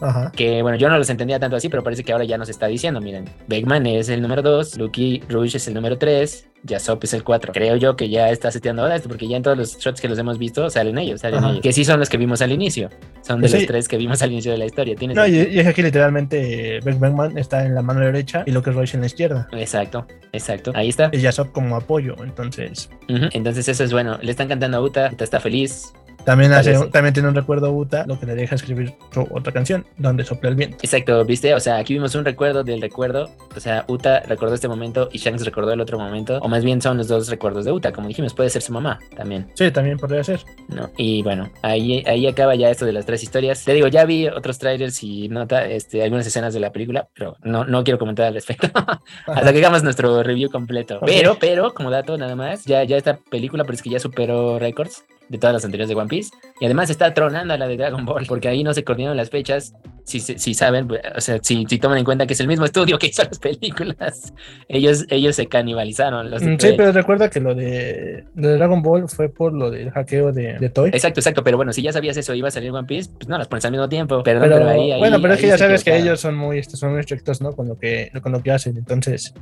Ajá. Que bueno, yo no los entendía tanto así, pero parece que ahora ya nos está diciendo, miren, Beckman es el número 2, Lucky Rush es el número 3, Yasop es el 4. Creo yo que ya está seteando ahora esto, porque ya en todos los shots que los hemos visto salen ellos, salen ellos. Que sí son los que vimos al inicio. Son de sí. los tres que vimos al inicio de la historia. ¿Tienes no, y, y, es aquí literalmente Beck Beckman está en la mano derecha y Lucky Rush en la izquierda. Exacto, exacto. Ahí está. Y Yasop como apoyo, entonces. Uh -huh. Entonces eso es bueno. Le están cantando a Uta, Uta está feliz. También, hace, también tiene un recuerdo Uta, lo que le deja escribir su otra canción, donde sopla el viento. Exacto, viste, o sea, aquí vimos un recuerdo del recuerdo, o sea, Uta recordó este momento y Shanks recordó el otro momento, o más bien son los dos recuerdos de Uta, como dijimos, puede ser su mamá también. Sí, también podría ser. No, y bueno, ahí, ahí acaba ya esto de las tres historias. Te digo, ya vi otros trailers y nota este, algunas escenas de la película, pero no, no quiero comentar al respecto hasta que hagamos nuestro review completo. Pero, pero, como dato nada más, ya, ya esta película, pero es que ya superó récords de todas las anteriores de One Piece. Y además está tronando a la de Dragon Ball, porque ahí no se coordinaron las fechas. Si, si saben, o sea, si, si, toman en cuenta que es el mismo estudio que hizo las películas, ellos, ellos se canibalizaron. Los sí, pero recuerda que lo de, de, Dragon Ball fue por lo del hackeo de, de, Toy. Exacto, exacto, pero bueno, si ya sabías eso, iba a salir One Piece, pues no, las pones al mismo tiempo. Perdón, pero, pero ahí, ahí, Bueno, pero es que ya sabes que, que ellos son muy, son muy estrictos, ¿no? Con lo que, con lo que hacen. Entonces,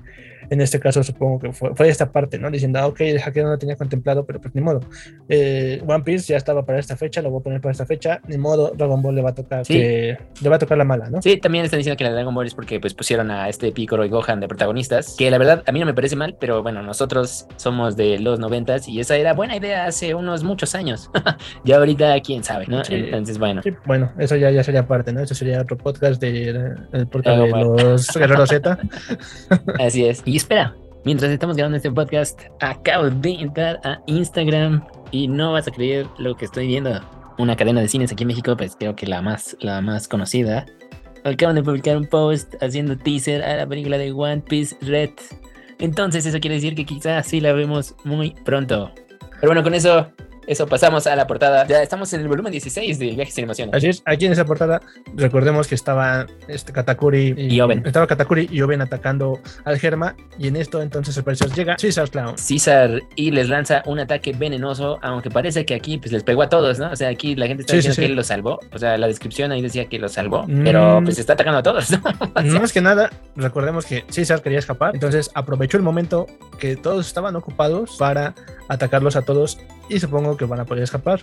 en este caso supongo que fue, fue esta parte, ¿no? Diciendo, ah, ok, el hackeo no lo tenía contemplado, pero pues ni modo. Eh, One Piece ya estaba para esta fecha, lo voy a poner para esta fecha, ni modo, Dragon Ball le va a tocar, sí. que, le va a tocar la mala, ¿no? Sí, también están diciendo que la Dragon Ball es porque pues pusieron a este Piccolo y Gohan de protagonistas, que la verdad a mí no me parece mal, pero bueno, nosotros somos de los noventas y esa era buena idea hace unos muchos años. ya ahorita quién sabe, ¿no? Sí. Entonces, bueno. Sí, bueno, eso ya, ya sería parte, ¿no? Eso sería otro podcast de, de, de, de los Guerreros Z. Así es. Y espera, Mientras estamos grabando este podcast, acabo de entrar a Instagram y no vas a creer lo que estoy viendo. Una cadena de cines aquí en México, pues creo que la más, la más conocida. Acaban de publicar un post haciendo teaser a la película de One Piece Red. Entonces eso quiere decir que quizás sí la vemos muy pronto. Pero bueno, con eso eso, pasamos a la portada. Ya estamos en el volumen 16 de Viajes en Emociones. Así es, aquí en esa portada, recordemos que estaba este Katakuri y, y Oben. Estaba Katakuri y Oben atacando al Germa. Y en esto, entonces, al parecer llega César Clown. César y les lanza un ataque venenoso, aunque parece que aquí pues les pegó a todos, ¿no? O sea, aquí la gente está sí, diciendo sí, sí. que él lo salvó. O sea, la descripción ahí decía que lo salvó, mm. pero pues está atacando a todos, ¿no? o sea, Más que nada, recordemos que César quería escapar, entonces aprovechó el momento que todos estaban ocupados para atacarlos a todos y supongo que van a poder escapar.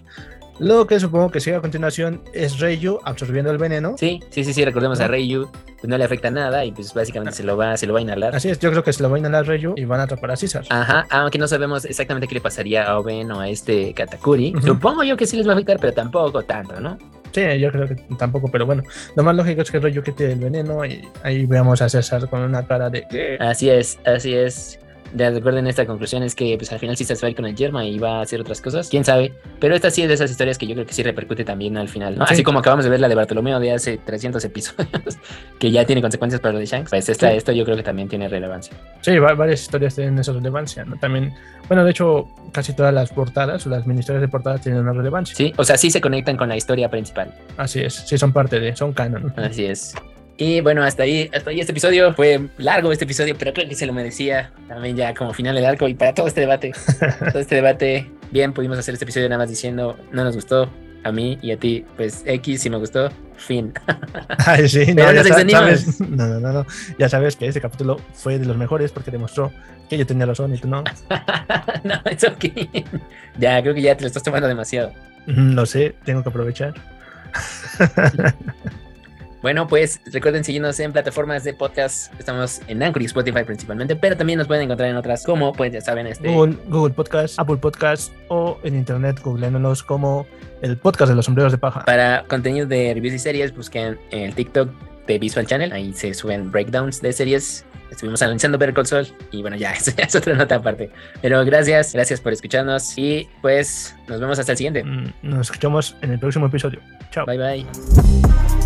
Lo que supongo que sigue a continuación es Reiyu absorbiendo el veneno. Sí, sí, sí, sí, recordemos a Reiyu, pues no le afecta nada y pues básicamente se lo va, se lo va a inhalar. Así es, yo creo que se lo va a inhalar Reiyu y van a atrapar a César. Ajá, aunque no sabemos exactamente qué le pasaría a Oben o a este Katakuri. Supongo yo que sí les va a afectar, pero tampoco tanto, ¿no? Sí, yo creo que tampoco, pero bueno, lo más lógico es que Reiyu quite el veneno y ahí veamos a César con una cara de... Así es, así es de recuerden esta conclusión es que pues al final sí se va a ir con el yerma y va a hacer otras cosas, quién sabe, pero esta sí es de esas historias que yo creo que sí repercute también al final, ¿no? Así como acabamos de ver la de Bartolomeo de hace 300 episodios, que ya tiene consecuencias para lo de Shanks, pues esta, esto yo creo que también tiene relevancia. Sí, varias historias tienen esa relevancia, ¿no? También, bueno, de hecho, casi todas las portadas o las mini historias de portadas tienen una relevancia. Sí, o sea, sí se conectan con la historia principal. Así es, sí son parte de, son canon. Así es. Y bueno, hasta ahí, hasta ahí este episodio. Fue largo este episodio, pero creo que se lo merecía también ya como final del arco. Y para todo este debate, todo este debate, bien, pudimos hacer este episodio nada más diciendo, no nos gustó. A mí y a ti, pues X si me gustó, fin. Ay, sí, no, ya sabes, no, no, no, no, ya sabes que este capítulo fue de los mejores porque demostró que yo tenía razón y tú no. no, es ok. Ya, creo que ya te lo estás tomando demasiado. Lo sé, tengo que aprovechar. Bueno, pues recuerden seguirnos en plataformas de podcast. Estamos en Anchor y Spotify principalmente, pero también nos pueden encontrar en otras como, pues ya saben, este... Google, Google Podcast, Apple Podcast o en internet googleenos como el podcast de los sombreros de paja. Para contenido de reviews y series, busquen el TikTok de Visual Channel. Ahí se suben breakdowns de series. Estuvimos analizando Better Call Saul y bueno, ya, eso es otra nota aparte. Pero gracias, gracias por escucharnos y pues nos vemos hasta el siguiente. Mm, nos escuchamos en el próximo episodio. Chao. Bye bye.